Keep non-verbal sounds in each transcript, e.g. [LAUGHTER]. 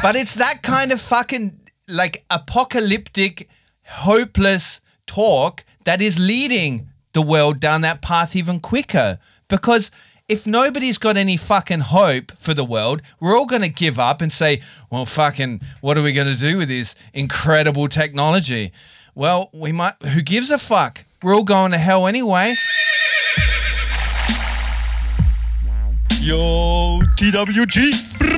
But it's that kind of fucking like apocalyptic, hopeless talk that is leading the world down that path even quicker. Because if nobody's got any fucking hope for the world, we're all going to give up and say, well, fucking, what are we going to do with this incredible technology? Well, we might, who gives a fuck? We're all going to hell anyway. Yo, TWG.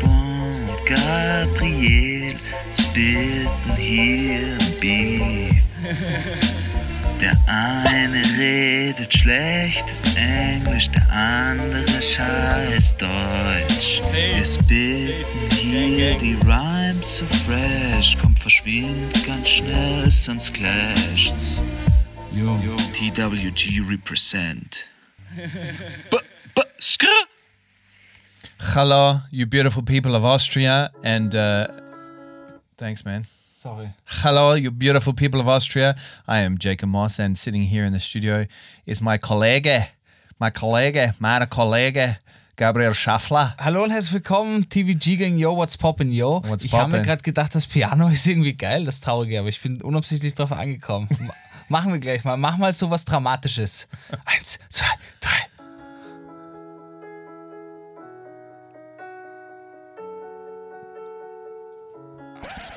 und Gabriel spitten hier im Beat. Der eine redet schlechtes Englisch, der andere scheiß Deutsch. Wir spitten hier die Rhymes so fresh, kommt verschwindet ganz schnell, sonst clasht's. Yo, TWG represent. B b skr. Hello, you beautiful people of Austria. And uh, thanks, man. Sorry. Hello, you beautiful people of Austria. I am Jacob Moss, and sitting here in the studio is my Kollege, my Kollege, meine Kollege, Gabriel Schaffler. Hallo und herzlich willkommen, TVG gegen Yo, what's poppin' Yo. What's ich habe mir gerade gedacht, das Piano [LAUGHS] ist irgendwie geil, das Traurige, aber ich bin unabsichtlich drauf angekommen. Ma- Machen wir gleich mal. Mach mal so was Dramatisches. [LAUGHS] Eins, zwei, drei.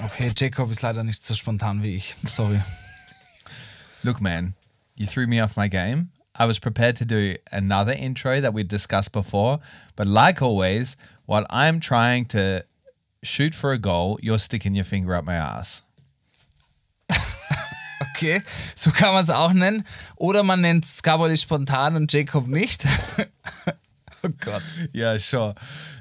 Okay, Jacob ist leider nicht so spontan wie ich. Sorry. Look, man, you threw me off my game. I was prepared to do another intro that we discussed before, but like always, while I'm trying to shoot for a goal, you're sticking your finger up my ass. [LAUGHS] Okay, so kann man es auch nennen. Oder man nennt Gabriel spontan und Jacob nicht. [LAUGHS] oh Gott. Yeah, sure.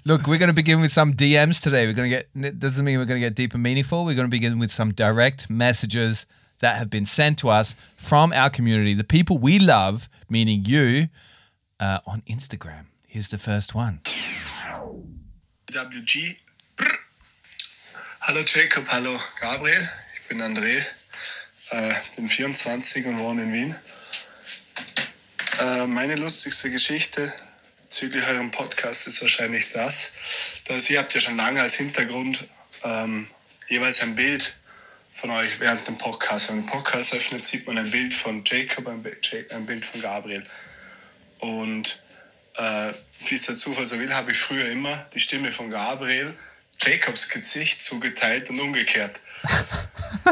Look, we're going to begin with some DMs today. We're going to get, It doesn't mean we're going to get deep and meaningful. We're going to begin with some direct messages that have been sent to us from our community, the people we love, meaning you, uh, on Instagram. Here's the first one. WG. Brr. Hallo Jacob, hallo Gabriel. Ich bin André, äh, bin 24 und wohne in Wien. Äh, meine lustigste Geschichte bezüglich eurem Podcast ist wahrscheinlich das, dass ihr habt ja schon lange als Hintergrund ähm, jeweils ein Bild von euch während dem Podcast. Wenn man den Podcast öffnet, sieht man ein Bild von Jacob, ein Bild, von Gabriel. Und äh, wie es der Zufall so will, habe ich früher immer die Stimme von Gabriel Jacobs Gesicht zugeteilt und umgekehrt.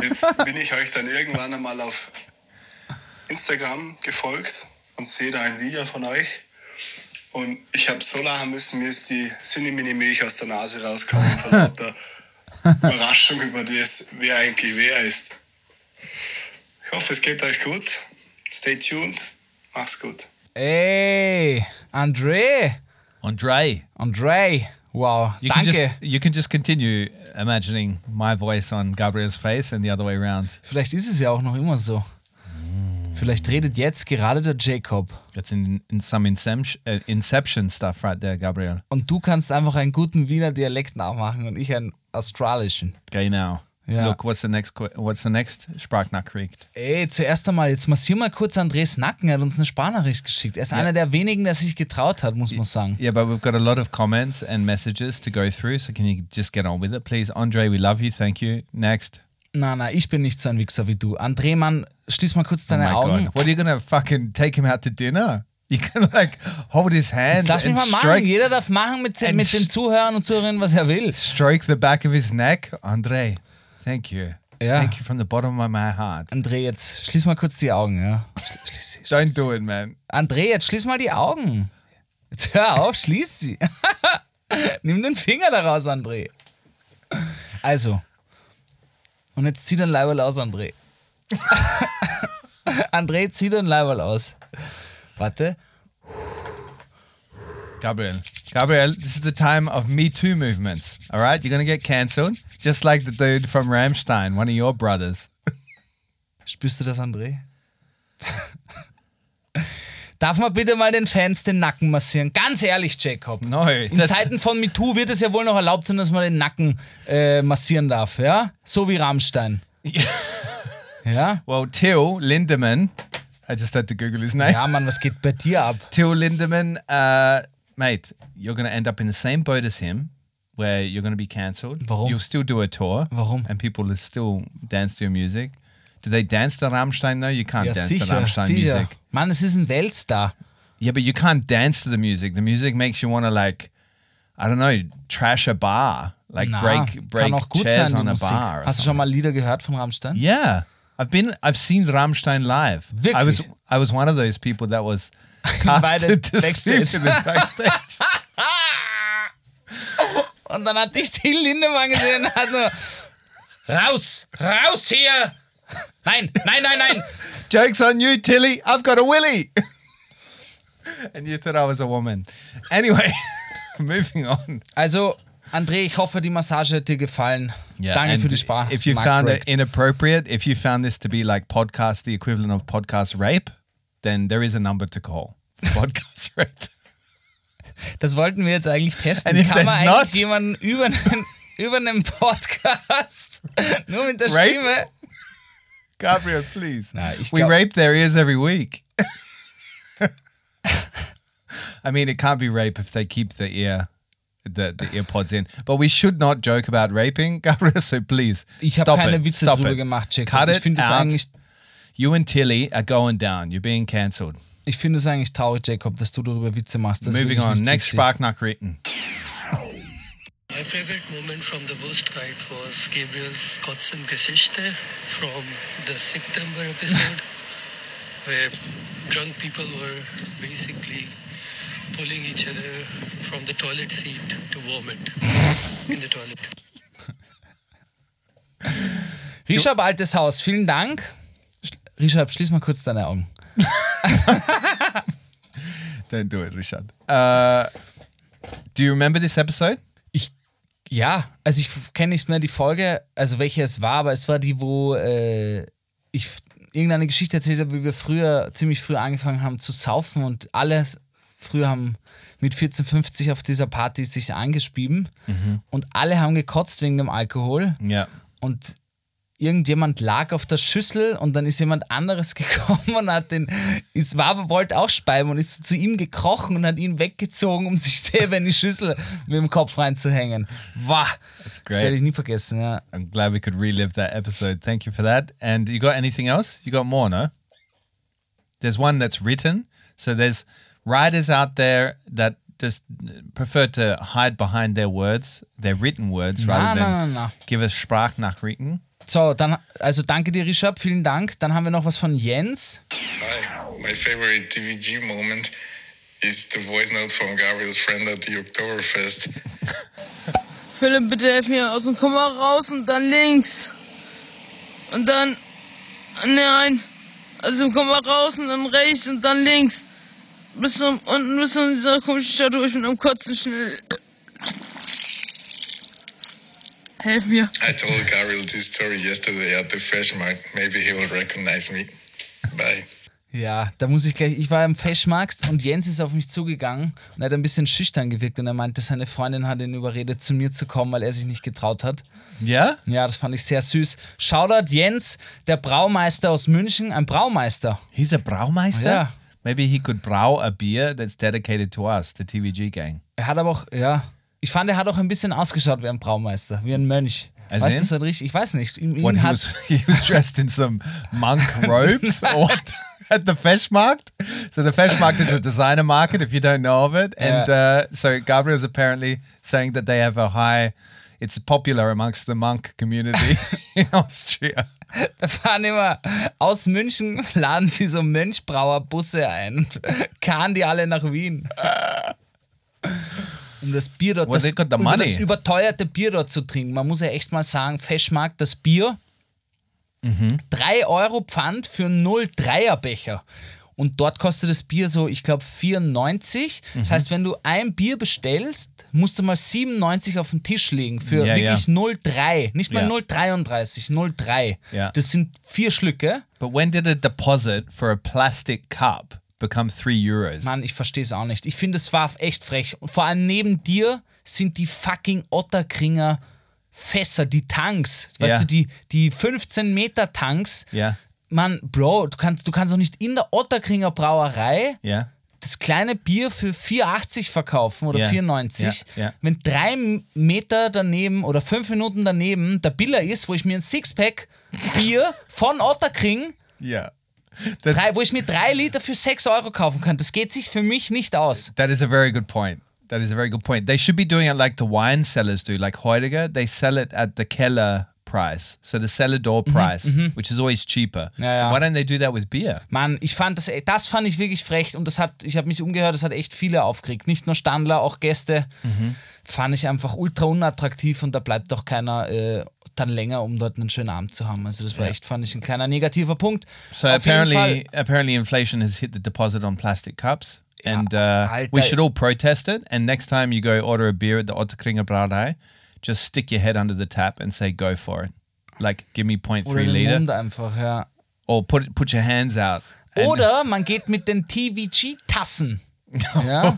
Jetzt [LAUGHS] bin ich euch dann irgendwann einmal auf Instagram gefolgt und sehe da ein Video von euch. Und ich habe so lachen müssen, mir ist die Sinnemini-Milch aus der Nase rausgekommen von lauter [LAUGHS] Überraschung über das, wer eigentlich wer ist. Ich hoffe, es geht euch gut. Stay tuned. Mach's gut. Ey, André. Andre, André. Wow, you can danke. just you can just continue imagining my voice on Gabriel's face and the other way around. Vielleicht ist es ja auch noch immer so. Vielleicht redet jetzt gerade der Jacob. It's in, in some inception, uh, inception stuff right there, Gabriel. Und du kannst einfach einen guten Wiener Dialekt nachmachen und ich einen australischen. Now. Ja. Look, what's the next? What's the next Sprachnachricht? Ey, zuerst einmal, jetzt massier mal kurz Andres Nacken. Er hat uns eine Sparnachricht geschickt. Er ist einer der wenigen, der sich getraut hat, muss man sagen. Yeah, but we've got a lot of comments and messages to go through. So can you just get on with it, please? Andre, we love you. Thank you. Next. Na, na, ich bin nicht so ein Wichser wie du. André, Mann, schließ mal kurz Oh deine my Augen. God. What are you gonna fucking take him out to dinner? You can like hold his hand Jetzt lass mich mal machen. Jeder darf machen mit, mit den Zuhörern und Zuhörerinnen, was er will. stroke the back of his neck. Andre, thank you. Ja. Thank you from the bottom of my heart. André, jetzt schließ mal kurz die Augen, ja. Schli- Schließ sie. Don't do it, man. André, jetzt schließ mal die Augen. Jetzt hör auf, schließ sie. [LAUGHS] Nimm den Finger da raus, André. Also. Und jetzt zieh dein Leiberl aus, André. [LAUGHS] André, zieh dein Leiberl aus. Warte. Gabriel, Gabriel, this is the time of Me Too movements. All right, you're gonna get cancelled, just like the dude from Ramstein, one of your brothers. Spürst du das, André? [LAUGHS] Darf man bitte mal den Fans den Nacken massieren? Ganz ehrlich, Jacob. No, In Zeiten von MeToo wird es ja wohl noch erlaubt sein, dass man den Nacken äh, massieren darf, ja? So wie Rammstein. [LAUGHS] Ja? Well, Till Lindemann, I just had to Google his name. Ja, Mann, was geht bei dir ab? Till Lindemann, uh, mate, you're going to end up in the same boat as him, where you're going to be cancelled. Warum? You'll still do a tour. Warum? And people will still dance to your music. Do they dance to Rammstein? No, you can't Ja, dance to sicher, Rammstein sicher. music. Mann, es ist ein Weltstar. Yeah, but you can't dance to the music. The music makes you want to like, I don't know, trash a bar, like Na, break break kann auch gut chairs sein, on a Musik. bar. Hast du something. schon mal Lieder gehört von Rammstein? Yeah, I've been. I've seen Rammstein live. I was. Wirklich? I was one of those people that was [LAUGHS] casted to backstage. sleep in the backstage. [LAUGHS] Und dann hat dich Till Lindemann gesehen und hat nur Raus! Raus hier! Nein, nein, nein, nein! Jokes on you, Tilly. I've got a willy. and you thought I was a woman. Anyway, [LAUGHS] moving on. Also, André, ich hoffe, die Massage hat dir gefallen. Danke and für die Sprache. If you found it inappropriate, if you found this to be like podcast, the equivalent of podcast rape, then there is a number to call. [LAUGHS] Podcast rape. Das wollten wir jetzt eigentlich testen. Kann man eigentlich jemanden über einen, [LAUGHS] über einen Podcast nur mit der Rape? Stimme? Gabriel, please. Nah, ich we rape their ears every week. [LAUGHS] I mean, it can't be rape if they keep the ear, the, the ear pods in. But we should not joke about raping, [LAUGHS] Gabriel. So please, Ich habe stop keine it. Witze stop drüber it. gemacht, Jacob. Cut ich it finde es out. eigentlich, You and Tilly are going down. You're being cancelled. ich finde es eigentlich traurig, Jacob, dass du darüber Witze machst. Das Moving on. nicht Next witzig. Sparknackritten. My favorite moment from the Wurst Fight was Gabriel's Kotzen Geschichte from the September episode, [LAUGHS] where drunk people were basically pulling each other from the toilet seat to vomit in the toilet. [LAUGHS] Richard Altes Haus, vielen Dank. Richard, schließ mal kurz deine Augen. Don't do it, Richard. Uh, do you remember this episode? Ja, also ich kenne nicht mehr die Folge, also welche es war, aber es war die, wo äh, ich irgendeine Geschichte erzählt habe, wie wir früher, ziemlich früh angefangen haben zu saufen und alle früher haben mit 14, 50 auf dieser Party sich angespieben und alle haben gekotzt wegen dem Alkohol Yeah. und irgendjemand lag auf der Schüssel und dann ist jemand anderes [LAUGHS] gekommen und hat den, ist, war aber wollte auch speiben und ist zu ihm gekrochen und hat ihn weggezogen, um sich [LAUGHS] selber in die Schüssel mit dem Kopf reinzuhängen. Wow, das great. werde ich nie vergessen. Ja. I'm glad we could relive that episode. Thank you for that. And you got anything else? You got more, no? There's one that's written. So there's writers out there that just prefer to hide behind their words, their written words, rather na, than na, na. give us Sprachnachrichten. So, dann, also danke dir, Richard, vielen Dank. Dann haben wir noch was von Jens. Hi, my favorite TVG moment is the voice note from Gabriel's friend at the Oktoberfest. [LAUGHS] Philipp, bitte helf mir aus dem Komma raus und dann links. Und dann. Nein. Also im Komma raus und dann rechts und dann links. Bis zum, unten bis zu dieser komischen Stadt durch mit einem Kotzen schnell. Helf mir. I told Gabriel this story yesterday at the Fresh Market. Maybe he will recognize me. Bye. Ja, da muss ich gleich. Ich war im Feschmarkt und Jens ist auf mich zugegangen und er hat ein bisschen schüchtern gewirkt und er meinte, seine Freundin hat ihn überredet, zu mir zu kommen, weil er sich nicht getraut hat. Yeah? Ja, das fand ich sehr süß. Shoutout Jens, der Braumeister aus München, ein Braumeister. He's a Braumeister? Yeah. Maybe he could brow a beer that's dedicated to us, the TVG gang. Er hat aber auch, ja, ich fand, er hat auch ein bisschen ausgeschaut wie ein Braumeister, wie ein Mönch. As weißt du, so richtig, ich weiß nicht. Ihn, ihn he hat, was, [LAUGHS] he was dressed in some monk [LAUGHS] robes? At the Feshmarkt. So the Feshmarkt is a designer market if you don't know of it. And uh, so Gabriel's apparently saying that they have a high, it's popular amongst the monk community [LAUGHS] in Austria. da fahren immer aus München, laden sie so Mönchbrauerbusse ein und karren die alle nach Wien. Um das Bier dort, das, money. das überteuerte Bier dort zu trinken. Man muss ja echt mal sagen, Feschmarkt, das Bier, Mhm. 3 Euro Pfand für 0,3er Becher. Und dort kostet das Bier so, ich glaube, 94. Das Mhm. heißt, wenn du ein Bier bestellst, musst du mal 97 auf den Tisch legen für Ja, wirklich ja. 0,3. Nicht mal Ja. 0,33, 0,3. Ja. Das sind vier Schlücke. But when did a deposit for a plastic cup become three euros? Mann, ich verstehe es auch nicht. Ich finde, es war echt frech. Und vor allem neben dir sind die fucking Otterkringer Fässer, die Tanks. Weißt Ja. du, die, die 15 Meter Tanks. Ja. Mann, Bro, du kannst, du kannst doch nicht in der Otterkringer Brauerei Yeah. das kleine Bier für 4,80 verkaufen oder Ja. 4,90. Ja, ja. Wenn drei Meter daneben oder fünf Minuten daneben der Biller ist, wo ich mir ein Sixpack Bier von Otterkring, Yeah. Drei, wo ich mir drei Liter für 6 Euro kaufen kann, das geht sich für mich nicht aus. that is a very good point. That is a very good point. They should be doing it like the wine sellers do, like Heidegger. They sell it at the Keller price, so the cellar door price, which is always cheaper. Ja, ja. Why don't they do that with beer? Mann, ich fand das, das fand ich wirklich frech und das hat, ich habe mich umgehört, das hat echt viele aufgeregt. Nicht nur Standler, auch Gäste. Fand ich einfach ultra unattraktiv und da bleibt doch keiner äh, dann länger, um dort einen schönen Abend zu haben. Also das war echt, fand ich, ein kleiner negativer Punkt. So Auf apparently, apparently, inflation has hit the deposit on plastic cups, and uh, we should all protest it. And next time you go order a beer at the Otterkringer Brauerei, just stick your head under the tap and say, "Go for it." Like, give me 0.3 Oder den liter, Mund einfach, ja. or put put your hands out. Oder man geht mit den TVG-Tassen ja,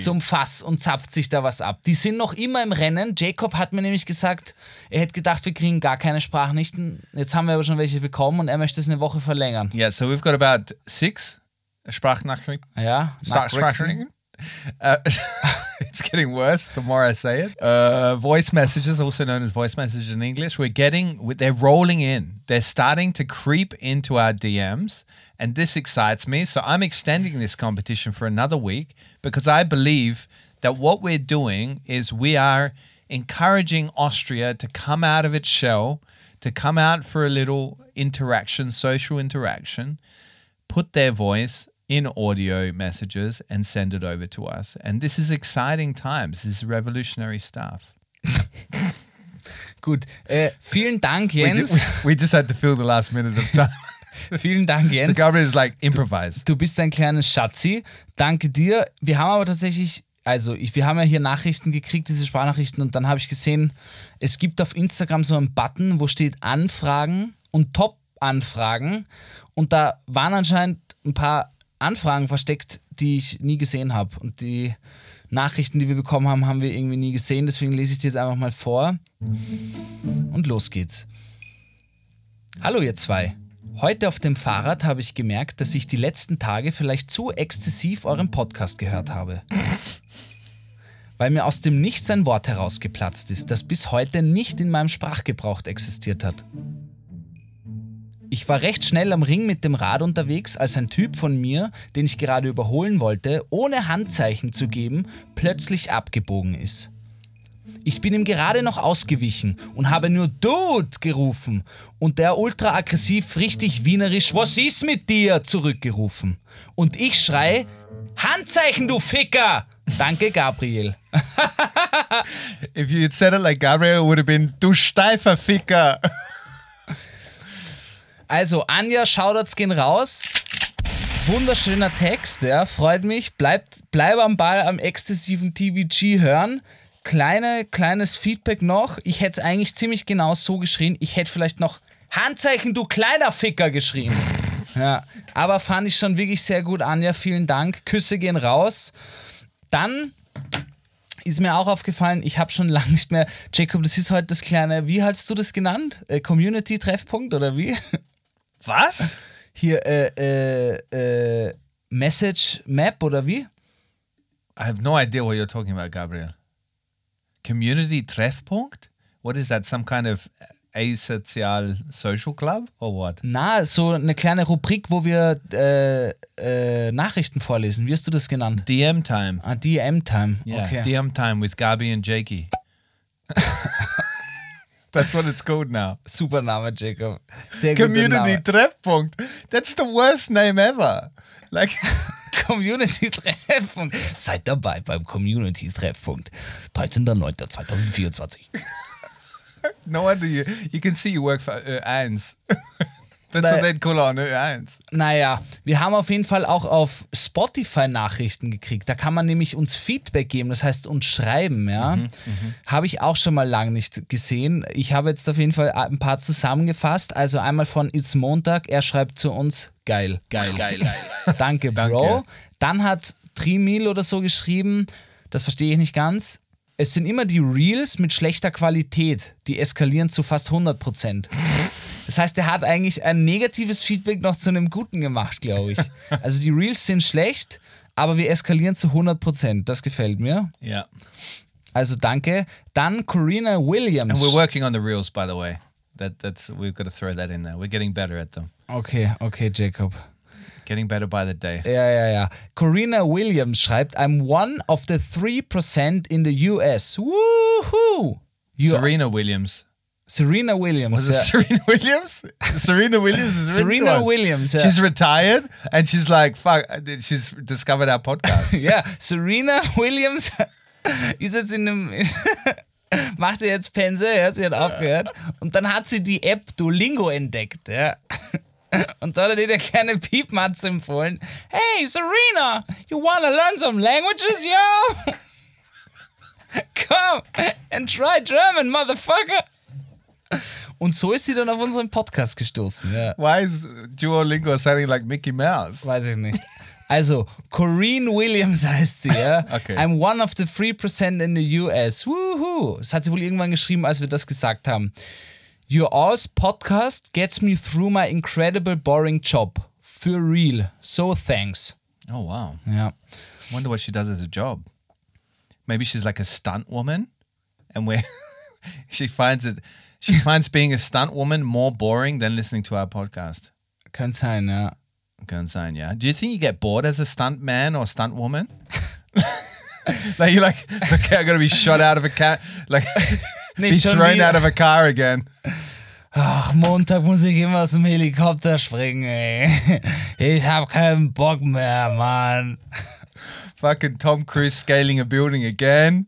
zum Fass und zapft sich da was ab. Die sind noch immer im Rennen. Jacob hat mir nämlich gesagt, er hätte gedacht, wir kriegen gar keine Sprachnachrichten. Jetzt haben wir aber schon welche bekommen und er möchte es eine Woche verlängern. Yeah, so we've got about six Sprachnachrichten. Ja. Sprachnachrichten. Uh, [LAUGHS] it's getting worse the more I say it. Uh, voice messages, also known as voice messages in English, we're getting, they're rolling in. They're starting to creep into our DMs, and this excites me. So I'm extending this competition for another week because I believe that what we're doing is we are encouraging Austria to come out of its shell, to come out for a little interaction, social interaction put their voice in audio messages and send it over to us. And this is exciting times. This is revolutionary stuff. [LAUGHS] Gut, äh, vielen Dank, We Jens. just, we just had to fill the last minute of time. [LAUGHS] vielen Dank, so Jens. Gabriel is like, improvise. Du bist ein kleines Schatzi. Danke dir. Wir haben aber tatsächlich, also ich, wir haben ja hier Nachrichten gekriegt, diese Sprachnachrichten, und dann habe ich gesehen, es gibt auf Instagram so einen Button, wo steht Anfragen und Top-Anfragen. Und da waren anscheinend ein paar Anfragen versteckt, die ich nie gesehen habe. Und die Nachrichten, die wir bekommen haben, haben wir irgendwie nie gesehen. Deswegen lese ich dir jetzt einfach mal vor. Und los geht's. Hallo ihr zwei. Heute auf dem Fahrrad habe ich gemerkt, dass ich die letzten Tage vielleicht zu exzessiv euren Podcast gehört habe. Weil mir aus dem Nichts ein Wort herausgeplatzt ist, das bis heute nicht in meinem Sprachgebrauch existiert hat. Ich war recht schnell am Ring mit dem Rad unterwegs, als ein Typ von mir, den ich gerade überholen wollte, ohne Handzeichen zu geben, plötzlich abgebogen ist. Ich bin ihm gerade noch ausgewichen und habe nur Dude gerufen und der ultra aggressiv, richtig wienerisch, was ist mit dir, zurückgerufen. Und ich schrei, Handzeichen, du Ficker! Danke, Gabriel. [LAUGHS] If you had said it like Gabriel, it would have been, du steifer Ficker. Also, Anja, Shoutouts gehen raus. Wunderschöner Text, ja, freut mich. Bleib, bleib am Ball am exzessiven TVG hören. Kleine, kleines Feedback noch. Ich hätte es eigentlich ziemlich genau so geschrien. Ich hätte vielleicht noch Handzeichen, du kleiner Ficker geschrien. [LAUGHS] Ja, aber fand ich schon wirklich sehr gut, Anja. Vielen Dank. Küsse gehen raus. Dann ist mir auch aufgefallen, ich habe schon [LAUGHS] lange nicht mehr, Jacob, das ist heute das kleine, wie hast du das genannt? Äh, Community-Treffpunkt oder wie? [LAUGHS] Was? Hier, äh, äh, äh, Message Map oder wie? I have no idea what you're talking about, Gabriel. Community Treffpunkt? What is that? Some kind of asozial social club or what? Na, so eine kleine Rubrik, wo wir äh, äh, Nachrichten vorlesen. Wie hast du das genannt? DM time. Ah, DM-Time. Yeah, Okay. DM time with Gabi and Jakey. [LAUGHS] That's what it's called now. Super Name, Jacob. Sehr Community Name. Treffpunkt. That's the worst name ever. Like, [LAUGHS] Community-Treffpunkt. Seid dabei beim Community-Treffpunkt. 13.09.2024. [LAUGHS] no wonder you you can see you work for uh, Anne's. [LAUGHS] That's what they'd call on Ö1. Naja, wir haben auf jeden Fall auch auf Spotify Nachrichten gekriegt. Da kann man nämlich uns Feedback geben, das heißt uns schreiben, ja. Habe ich auch schon mal lang nicht gesehen. Ich habe jetzt auf jeden Fall ein paar zusammengefasst. Also einmal von It's Montag, er schreibt zu uns, geil, geil, geil, geil. [LAUGHS] Danke, Bro. Danke. Dann hat Trimil oder so geschrieben, das verstehe ich nicht ganz. Es sind immer die Reels mit schlechter Qualität, die eskalieren zu fast 100%. Das heißt, er hat eigentlich ein negatives Feedback noch zu einem guten gemacht, glaube ich. [LAUGHS] Also die Reels sind schlecht, aber wir eskalieren zu 100%. Das gefällt mir. Yeah. Also danke. Dann Corina Williams. And we're working on the reels, by the way. That that's we've got to throw that in there. We're getting better at them. Okay, okay, Jacob. Getting better by the day. Ja, ja, ja. Corina Williams schreibt, I'm one of the 3% in the US. Woohoo! You- Serena Williams. Serena Williams. Was it. Serena [LAUGHS] Williams? Serena Williams is Serena. Williams, ja. She's retired and she's like, fuck, she's discovered our podcast. [LAUGHS] Ja, Serena [LAUGHS] Williams ist jetzt in einem. macht ihr jetzt Pense, ja, sie hat aufgehört. Und dann hat sie die App Duolingo entdeckt, ja. Und da hat er ihr der kleine Piepmatz empfohlen. Hey, Serena, you wanna learn some languages, yo? Come and try German, motherfucker. Und so ist sie dann auf unseren Podcast gestoßen, ja. Why is Duolingo sounding like Mickey Mouse? Weiß ich nicht. Also, Corrine Williams heißt sie, ja. [LAUGHS] Okay. I'm one of the 3% in the US. Woohoo. Das hat sie wohl irgendwann geschrieben, als wir das gesagt haben. Your All's podcast gets me through my incredible boring job. For real. So thanks. Oh, wow. Ja. Wonder what she does as a job. Maybe she's like a stunt woman and where [LAUGHS] she finds it, she finds being a stunt woman more boring than listening to our podcast. Könnte sein, ja. Can sign, yeah. Do you think you get bored as a stunt man or stunt woman? [LAUGHS] like you're like, okay, I gotta be shot out of a car, like [LAUGHS] be Nicht schon thrown wieder. out of a car again. Ach, Montag muss ich immer aus dem Helikopter springen, ey. Ich hab keinen Bock mehr, Mann. Fucking Tom Cruise scaling a building again.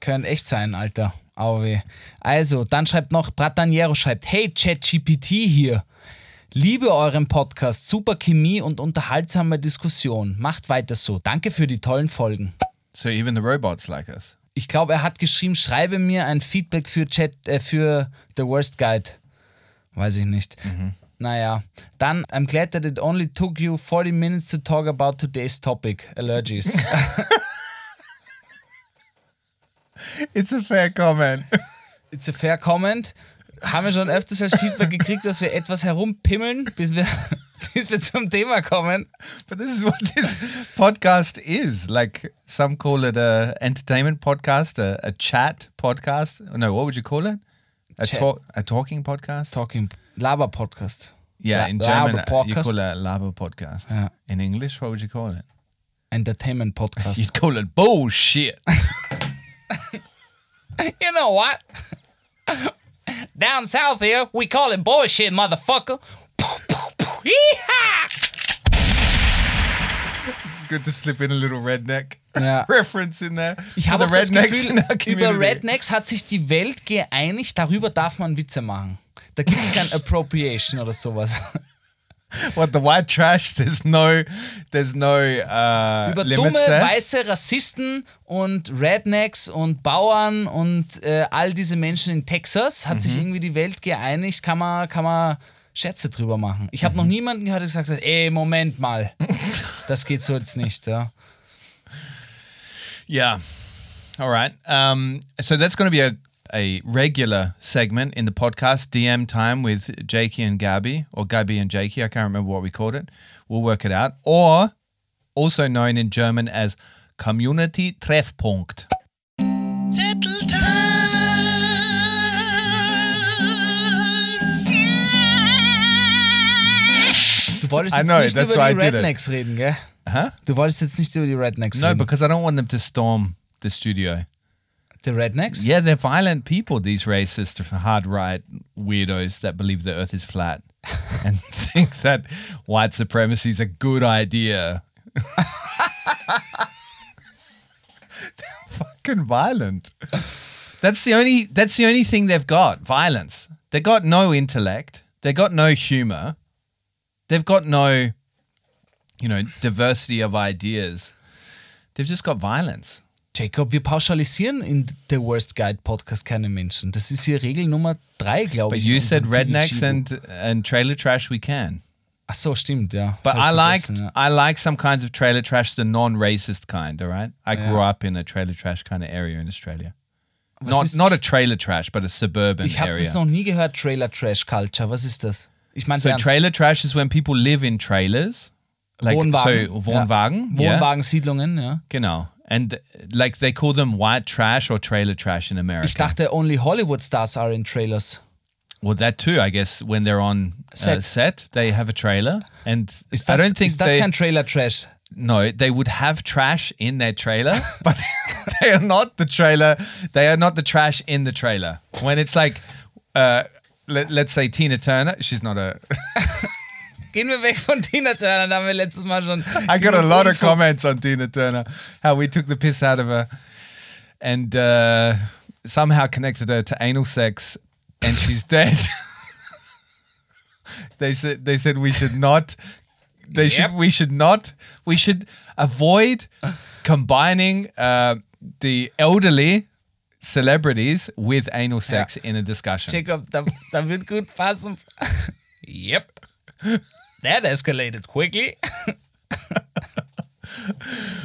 Können echt sein, Alter. Auweh. Also, dann schreibt noch, Brataniero schreibt, hey, ChatGPT hier. Liebe euren Podcast, super Chemie und unterhaltsame Diskussion. Macht weiter so. Danke für die tollen Folgen. So even the robots like us. Ich glaube, er hat geschrieben, schreibe mir ein Feedback für Chat, äh, für The Worst Guide. Weiß ich nicht. Naja, dann, I'm glad that it only took you 40 minutes to talk about today's topic, allergies. [LAUGHS] [LAUGHS] It's a fair comment. It's a fair comment. Haben wir schon öfters als Feedback gekriegt, dass wir etwas herumpimmeln, bis wir, [LAUGHS] bis wir zum Thema kommen. But this is what this podcast is. Like some call it a entertainment podcast, a, a chat podcast. No, what would you call it? A talk, a talking podcast. Talking Laber Podcast. Yeah, La- in German uh, you Podcast. call it a Laber podcast. Yeah. In English, what would you call it? Entertainment Podcast. [LAUGHS] You'd call it bullshit. [LAUGHS] [LAUGHS] you know what? Down south here, we call it bullshit, motherfucker. It's good to slip in a little redneck Ja. [LAUGHS] reference in there. Ich habe das Gefühl, über. Rednecks hat sich die Welt geeinigt, darüber darf man Witze machen. Da gibt es kein [LAUGHS] Appropriation oder sowas. [LAUGHS] What the white trash? There's no, there's no uh, Über dumme, weiße Rassisten und Rednecks und Bauern und äh, all diese Menschen in Texas hat Mhm. sich irgendwie die Welt geeinigt, kann man, kann man Scherze drüber machen. Ich Mhm. habe noch niemanden gehört, der gesagt hat, ey, Moment mal, [LAUGHS] das geht so jetzt nicht. Ja. Yeah. All right. Um, so that's going to be a, a regular segment in the podcast, DM time with Jakey and Gabby, or Gabby and Jakey. I can't remember what we called it. We'll work it out. Or also known in German as Community Treffpunkt. Du wolltest I jetzt know, nicht that's über why die I did it. Rednecks reden, gell? Huh? Du wolltest jetzt nicht über die Rednecks No, reden. because I don't want them to storm the studio. The Rednecks? Yeah, they're violent people, these racist, hard right weirdos that believe the earth is flat [LAUGHS] and think that white supremacy is a good idea. they're fucking violent. That's the only that's the only thing they've got, violence. They got no intellect. They got no humor. they've got no, you know, diversity of ideas. They've just got violence. Jacob, wir pauschalisieren in The Worst Guide Podcast keine Menschen. Das ist hier Regel Nummer drei, glaube But ich. you in said rednecks and and trailer trash we can. Ach so, stimmt, ja. But I ich like ja. I like some kinds of trailer trash, the non-racist kind. All right, I grew up in a trailer trash kind of area in Australia. Was Not not a trailer trash, but a suburban Ich habe area. das noch nie gehört, Trailer Trash Culture. Was ist das? Ich meine, so trailer trash is when people live in trailers, like Wohnwagen. so Wohnwagen, Ja. yeah, Wohnwagensiedlungen, ja. genau. And uh, like they call them white trash or trailer trash in America. Ich dachte, only Hollywood stars are in trailers. well, that too, I guess. When they're on set, uh, Set. they have a trailer, and I don't think they, kein Trailer Trash? No, they would have trash in their trailer, [LAUGHS] but [LAUGHS] they are not the trailer. They are not the trash in the trailer. When it's like, uh, let, let's say Tina Turner, she's not a. [LAUGHS] Gehen wir weg von Tina Turner, da haben wir letztes Mal schon. I got a lot of comments on Tina Turner, how we took the piss out of her, and uh, somehow connected her to anal sex, and she's dead. [LAUGHS] they said they said we should not. They should we should not we should avoid combining uh, the elderly celebrities with anal sex in a discussion. Jacob, da, da wird gut passen. [LAUGHS] yep. That escalated quickly.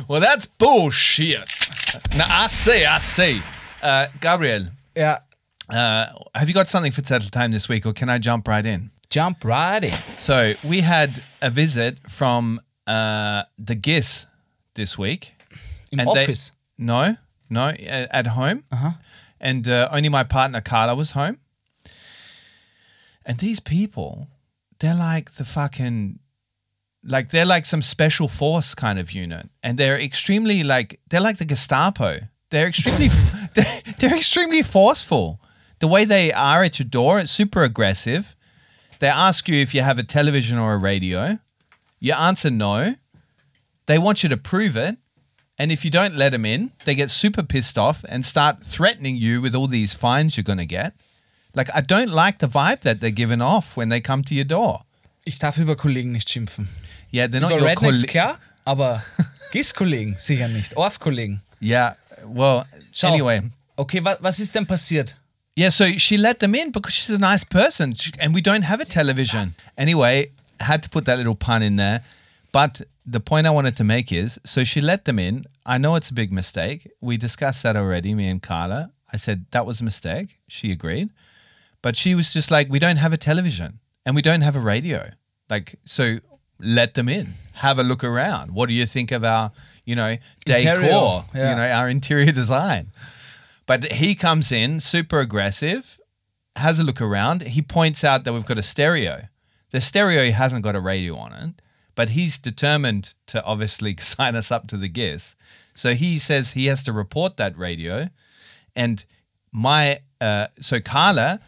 Well, that's bullshit. Now I see, I see. Uh, Gabriel, Yeah. uh, have you got something for Settle Time this week, or can I jump right in? Jump right in. So we had a visit from uh, the GIS this week. Im And they- Office. no, no, at home. Uh-huh. And uh, only my partner Carla was home. And these people, they're like the fucking, like they're like some special force kind of unit, and they're extremely like they're like the Gestapo. They're extremely, [LAUGHS] they're, they're extremely forceful. The way they are at your door, it's super aggressive. They ask you if you have a television or a radio. You answer no. They want you to prove it. And if you don't let them in, they get super pissed off and start threatening you with all these fines you're going to get. Like, I don't like the vibe that they're giving off when they come to your door. Ich darf über Kollegen nicht schimpfen. Yeah, they're not Über your Rednecks, klar, aber [LAUGHS] GIS-Kollegen sicher nicht. Orf-Kollegen. Yeah, well, Schau. anyway. Okay, wa was ist denn passiert? Yeah, so she let them in because she's a nice person She- and we don't have a television. Anyway, had to put that little pun in there. But the point I wanted to make is so she let them in. I know it's a big mistake. We discussed that already, me and Carla. I said that was a mistake. She agreed. But she was just like, we don't have a television and we don't have a radio. Like, so let them in. Have a look around. What do you think of our, you know, decor, Interior, yeah. you know, our interior design? But he comes in super aggressive, has a look around. He points out that we've got a stereo. The stereo hasn't got a radio on it, but he's determined to obviously [LAUGHS] sign us up to the GIS. So he says he has to report that radio. And my, uh, so Carla,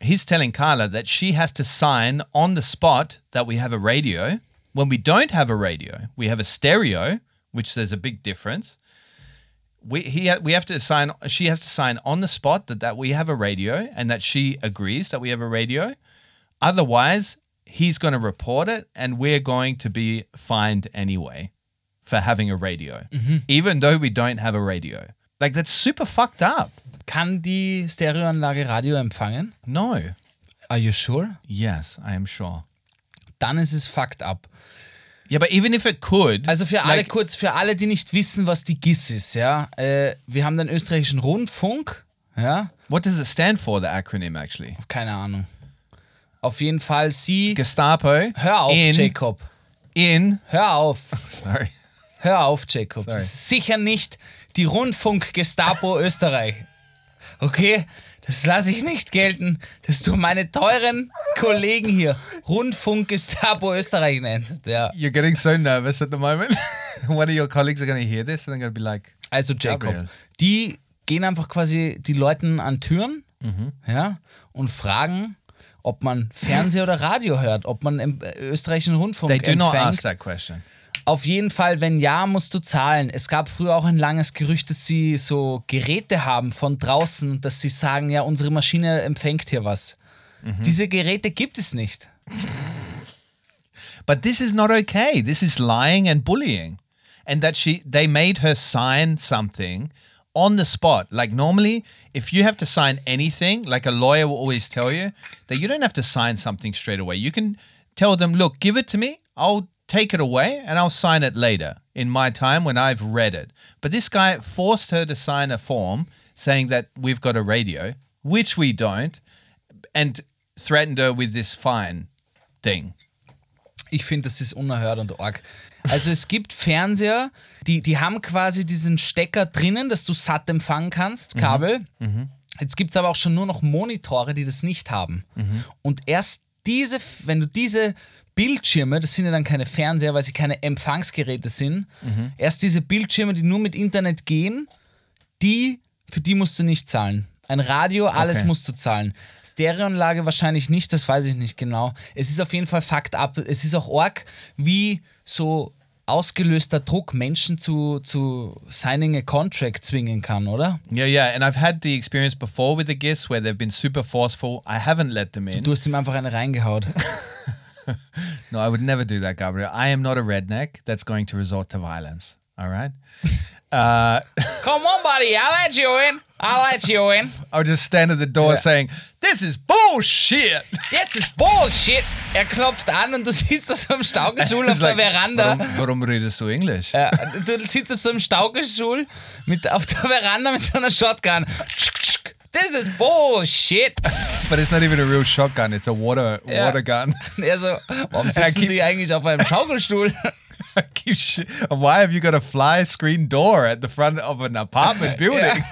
he's telling Carla that she has to sign on the spot that we have a radio. When we don't have a radio, we have a stereo, which there's a big difference. We he ha- we have to sign she has to sign on the spot that, that we have a radio and that she agrees that we have a radio. Otherwise he's going to report it and we're going to be fined anyway for having a radio mm-hmm. even though we don't have a radio. Like that's super fucked up Kann die Stereoanlage Radio empfangen? no Are you sure? yes i am sure Dann ist es fucked up. yeah but even if it could Also für alle like, kurz, für alle, die nicht wissen, was die GIS ist, ja. Äh, wir haben den österreichischen Rundfunk, ja. what does it stand for the acronym actually Keine Ahnung. Auf jeden Fall sie. gestapo Hör auf, in Jacob. in Hör auf. [LAUGHS] sorry Hör auf, Jacob. Sorry. Sicher nicht die Rundfunk-Gestapo Österreich. Okay? Das lasse ich nicht gelten, dass du meine teuren Kollegen hier Rundfunk-Gestapo Österreich nennst. Ja. you're getting so nervous at the moment [LAUGHS] one of your colleagues are going to hear this and they're going to be like Also Jacob, Gabriel. die gehen einfach quasi die Leuten an Türen Mhm. ja, und fragen, ob man Fernseh oder Radio hört, ob man im äh, österreichischen Rundfunk They do not empfängt. ask that question. Auf jeden Fall, wenn ja, musst du zahlen. Es gab früher auch ein langes Gerücht, dass sie so Geräte haben von draußen, dass sie sagen, ja, unsere Maschine empfängt hier was. Mhm. Diese Geräte gibt es nicht. But this is not okay. This is lying and bullying. And that she they made her sign something on the spot. Like normally, if you have to sign anything, like a lawyer will always tell you that you don't have to sign something straight away. You can tell them, look, give it to me. I'll take it away and I'll sign it later in my time when I've read it. But this guy forced her to sign a form saying that we've got a radio, which we don't, and threatened her with this fine thing. Ich finde, das ist unerhört und arg. Also es gibt Fernseher, die, die haben quasi diesen Stecker drinnen, dass du satt empfangen kannst, Kabel. Jetzt gibt es aber auch schon nur noch Monitore, die das nicht haben. Und erst diese, wenn du diese Bildschirme, das sind ja dann keine Fernseher, weil sie keine Empfangsgeräte sind, erst diese Bildschirme, die nur mit Internet gehen, die, für die musst du nicht zahlen. Ein Radio, alles Okay. musst du zahlen. Stereoanlage wahrscheinlich nicht, das weiß ich nicht genau. Es ist auf jeden Fall Fakt ab. Es ist auch arg, wie so ausgelöster Druck Menschen zu, zu signing a contract zwingen kann, oder? Yeah, yeah. And I've had the experience before with the guests where they've been super forceful. I haven't let them in. Du hast ihm einfach eine reingehaut. [LAUGHS] [LAUGHS] No, I would never do that, Gabriel. I am not a redneck that's going to resort to violence. All right. [LAUGHS] Uh, [LAUGHS] Come on, buddy, I'll let you in. I'll let you in. I'll just stand at the door saying, "This is bullshit." This is Bullshit. Er klopft an und du siehst das am Staugestuhl auf It's der Veranda. Warum, warum redest du Englisch? Ja, du sitzt auf so einem Staugestuhl mit, auf der Veranda mit so einer Shotgun. Das ist Bullshit. [LAUGHS] But it's not even a real shotgun. It's a water water gun. [LAUGHS] Er [LAUGHS] warum sitzen keep- Sie eigentlich auf einem Schaukelstuhl? Keep Why have you got a fly screen door at the front of an apartment building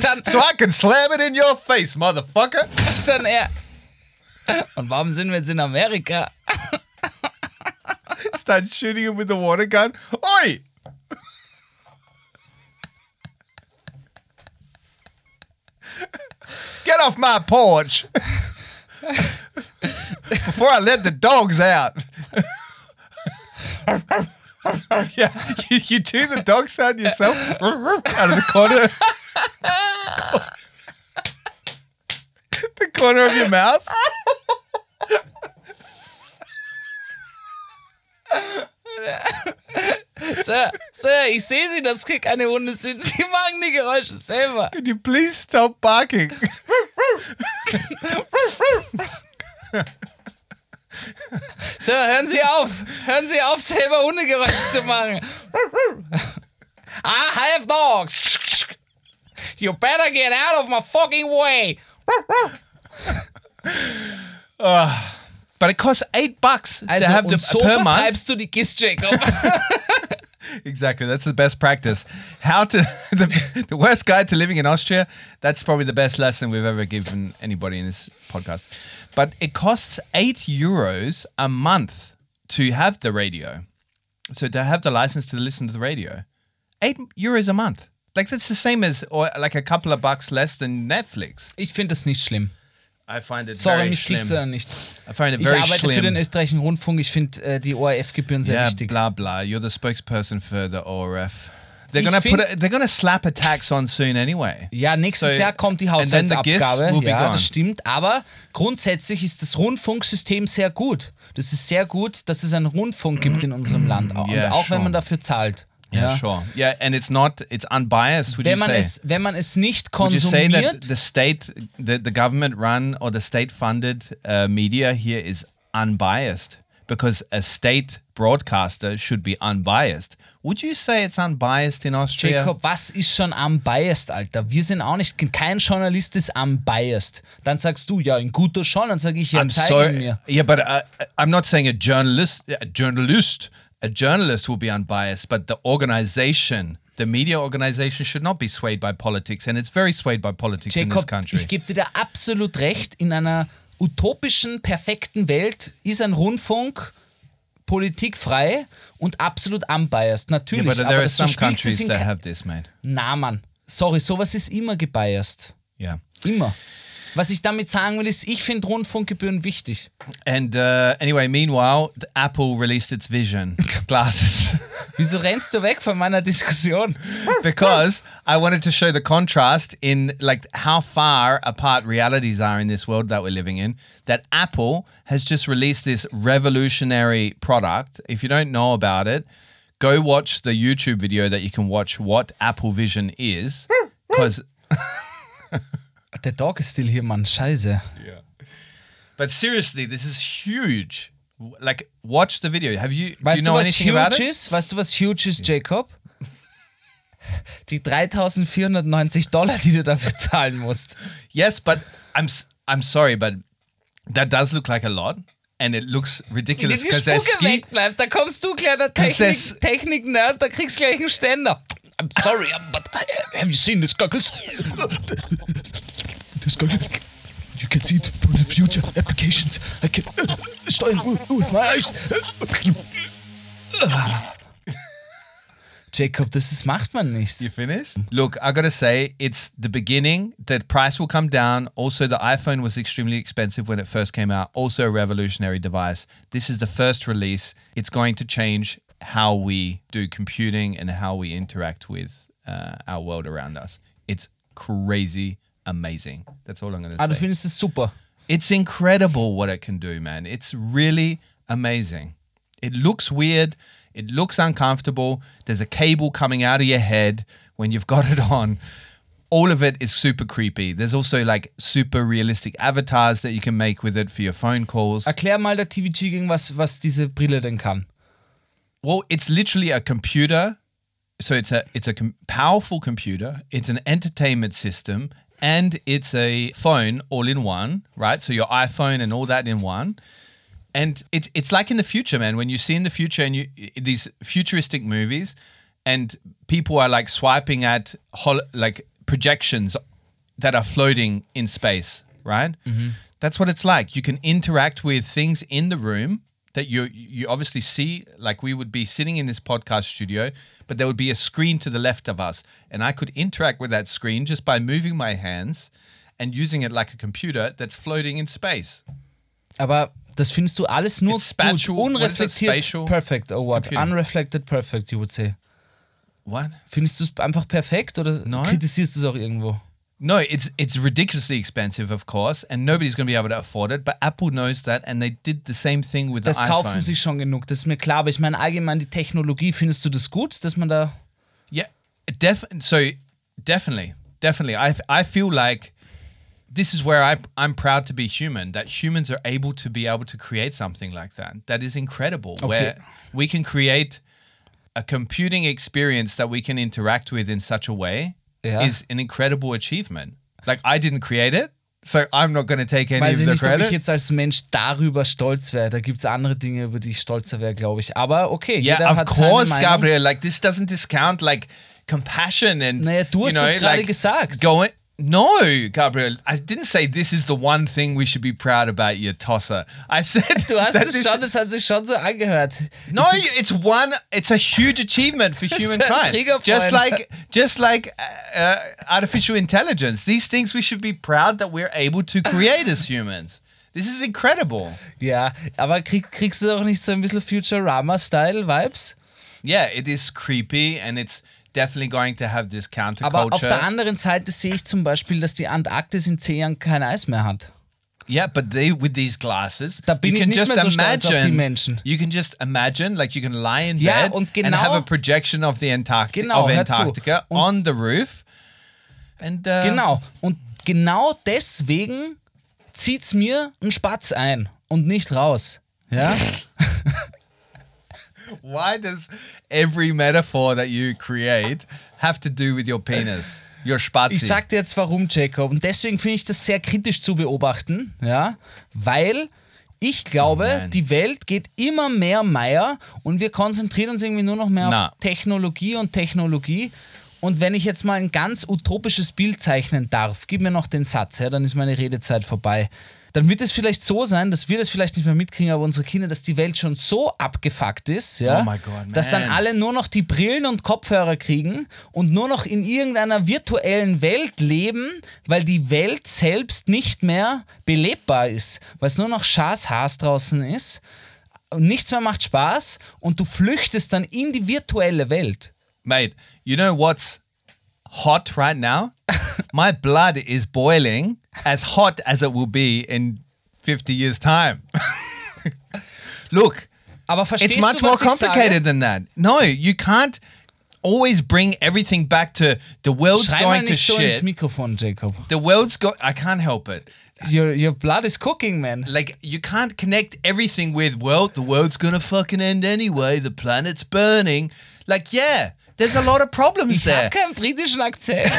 Dann, so I can slam it in your face, motherfucker? dann er. Und warum sind wir jetzt in Amerika? Start shooting him with the water gun. Oi! Get off my porch before I let the dogs out. [LAUGHS] yeah, you, you do the dog sound yourself out of the corner. the corner of your mouth. [LAUGHS] Sir, Sir, ich sehe Sie, dass hier keine Hunde sind. [LAUGHS] Sie machen die Geräusche selber. Can you please stop barking? Sir, hören Sie auf. Hören Sie auf, selber Hundegeräusche zu machen. I have dogs. You better get out of my fucking way. But it costs eight bucks Also, to have the so per month. vertreibst du die Kist, Jacob. [LAUGHS] [LAUGHS] Exactly, that's the best practice. How to [LAUGHS] the, the worst guide to living in Austria. That's probably the best lesson we've ever given anybody in this podcast. But it costs eight euros a month to have the radio. So to have the license to listen to the radio, eight euros a month. Like that's the same as or like a couple of bucks less than Netflix. Ich finde das nicht schlimm. I find it Sorry, very mich kriegst du dann nicht. I find it Ich very arbeite für den österreichischen Rundfunk. Ich finde äh, die ORF-Gebühren sehr Yeah, wichtig. blah blah. You're the spokesperson for the ORF. They're Ich gonna find- a, they're gonna slap a tax on soon anyway. Ja, nächstes So, Jahr kommt die the Haushaltsabgabe. be Ja, das stimmt. Aber grundsätzlich ist das Rundfunksystem sehr gut. Das ist sehr gut, dass es einen Rundfunk gibt in unserem Land. Und Yeah, auch sure. wenn man dafür zahlt. Yeah, Ja. sure. Yeah, and it's not it's unbiased. Would Wenn you man, say? es, wenn man es nicht would you say that the state, the, the government run or the state funded uh, media here is unbiased because a state broadcaster should be unbiased? Would you say it's unbiased in Austria? Jacob, was ist schon unbiased, Alter? Wir sind auch nicht, kein Journalist ist unbiased. Dann sagst du, ja, ein guter schon, dann sage ich, ja, I'm zeig so mir. yeah, but uh, I'm not saying a journalist, a journalist, a journalist will be unbiased, but the organization, the media organization, should not be swayed by politics, and it's very swayed by politics in this Jacob, country. ich gebe dir da absolut recht. In einer utopischen, perfekten Welt ist ein Rundfunk politikfrei und absolut unbiased. yeah, Natürlich, but there aber are some countries that have this, mate. Na, Mann. Sorry, sowas ist immer gebiased. Yeah. Immer. Was ich damit sagen will, ist, ich finde Rundfunkgebühren wichtig. And uh, anyway, meanwhile, Apple released its Vision glasses [LAUGHS] Wieso rennst du weg von meiner Diskussion? because I wanted to show the contrast in like how far apart realities are in this world that we're living in. That Apple has just released this revolutionary product. If you don't know about it, go watch the YouTube video that you can watch what Apple Vision is because [LAUGHS] Der Dog ist still hier, Mann. Scheiße. But seriously, this is huge. Like, watch the video. Have you? do Weißt you du, know was anything about huge ist? Weißt du, was huge ist, Jacob? Die 3490 Dollar, die du dafür zahlen musst. Yes, but I'm I'm sorry, but that does look like a lot, and it looks ridiculous because there's ski. wegbleibt, da kommst du, kleiner Technik- Technik-Nerd, da kriegst du gleich einen Ständer. I'm sorry, but have you seen this goggles? This guy, you can see it from the future applications. I can uh, steuern with my eyes. Jacob, das ist, macht man nicht. You finished? Look, I gotta say, it's the beginning. The price will come down. Also, the iPhone was extremely expensive when it first came out. Also, a revolutionary device. This is the first release. It's going to change how we do computing and how we interact with uh, our world around us. It's crazy amazing. That's all I'm gonna Ah, du say. findest es super. It's incredible what it can do, man. It's really amazing. It looks weird. It looks uncomfortable. There's a cable coming out of your head when you've got it on. All of it is super creepy. There's also like super realistic avatars that you can make with it for your phone calls. Erklär mal der TVG gegen was, was diese Brille denn kann. Well, it's literally a computer. So it's a it's a com- powerful computer. It's an entertainment system, and it's a phone all in one, right? So your iPhone and all that in one. And it's it's like in the future, man. When you see in the future and you these futuristic movies, and people are like swiping at hol- like projections that are floating in space, right? Mm-hmm. That's what it's like. You can interact with things in the room that you you obviously see. Like we would be sitting in this podcast studio, but there would be a screen to the left of us, and I could interact with that screen just by moving my hands and using it like a computer that's floating in space. Aber das findest du alles nur It's gut, spatial- is unreflektiert, perfect, or what? computing? Unreflected perfect, you would say. What? Findest du es einfach perfekt oder Nein. kritisierst du es auch irgendwo? No, it's it's ridiculously expensive, of course, and nobody's going to be able to afford it. But Apple knows that, and they did the same thing with Das the kaufen iPhone. sich schon genug, das ist mir klar. Aber ich meine allgemein die Technologie, findest du das gut, dass man da... Yeah, def- so definitely, definitely. I I feel like this is where I I'm proud to be human. That humans are able to be able to create something like that. That is incredible. Where we can create a computing experience that we can interact with in such a way Ja. is an incredible achievement. Like I didn't create it, so I'm not going to take any Weiß of ich the nicht, ob ich credit. jetzt als Mensch darüber stolz wäre. Da gibt es andere Dinge, über die ich stolzer wäre, glaube ich. Aber okay, Yeah, jeder of hat course, seine Meinung. Gabriel. Like this doesn't discount like compassion and Naja, du hast you know, gerade like gesagt. Going. No, Gabriel. I didn't say this is the one thing we should be proud about, you tosser. I said Du hast es schon, das hat sich schon so angehört. No, it's one. It's a huge achievement for [LAUGHS] humankind. Just like, just like uh, uh, artificial intelligence. These things we should be proud that we're able to create as [LAUGHS] humans. This is incredible. Ja, aber krieg, kriegst du auch nicht so ein bisschen Futurama-Style-Vibes? Yeah, it is creepy, and it's definitely going to have this counterculture. Aber auf der anderen Seite sehe ich zum Beispiel, dass die Antarktis in zehn Jahren kein Eis mehr hat. Yeah, but they with these glasses, Da bin you ich can nicht just so imagine. You can just imagine, like you can lie in Ja, bed und and genau- have a projection of the Antarctic Genau, of. Antarctica Und- on the roof. And uh, Genau. Und genau deswegen zieht's mir ein Spatz ein und nicht raus. Ja? [LAUGHS] [LAUGHS] why does every metaphor that you create have to do with your penis? Your spazi. Ich sag dir jetzt warum, Jacob. Und deswegen finde ich das sehr kritisch zu beobachten, ja, weil ich glaube, Oh die Welt geht immer mehr Meier und wir konzentrieren uns irgendwie nur noch mehr Na. auf Technologie und Technologie. Und wenn ich jetzt mal ein ganz utopisches Bild zeichnen darf, gib mir noch den Satz, ja, dann ist meine Redezeit vorbei. Dann wird es vielleicht so sein, dass wir das vielleicht nicht mehr mitkriegen, aber unsere Kinder, dass die Welt schon so abgefuckt ist, ja, Oh God, dass dann alle nur noch die Brillen und Kopfhörer kriegen und nur noch in irgendeiner virtuellen Welt leben, weil die Welt selbst nicht mehr belebbar ist, weil es nur noch Schaßhaas draußen ist und nichts mehr macht Spaß und du flüchtest dann in die virtuelle Welt. Mate, you know what's hot right now? [LAUGHS] My blood is boiling as hot as it will be in 50 years' time. [LAUGHS] Look, Aber verstehst it's much du, more complicated than that. No, you can't always bring everything back to the world's Schrei mal going to so ins shit. Mikrofon, Jacob. The world's go I can't help it. Your, your blood is cooking, man. Like you can't connect everything with well, the world's gonna fucking end anyway. The planet's burning. Like yeah, there's a lot of problems Ich there. habe keinen britischen Akzent. [LAUGHS]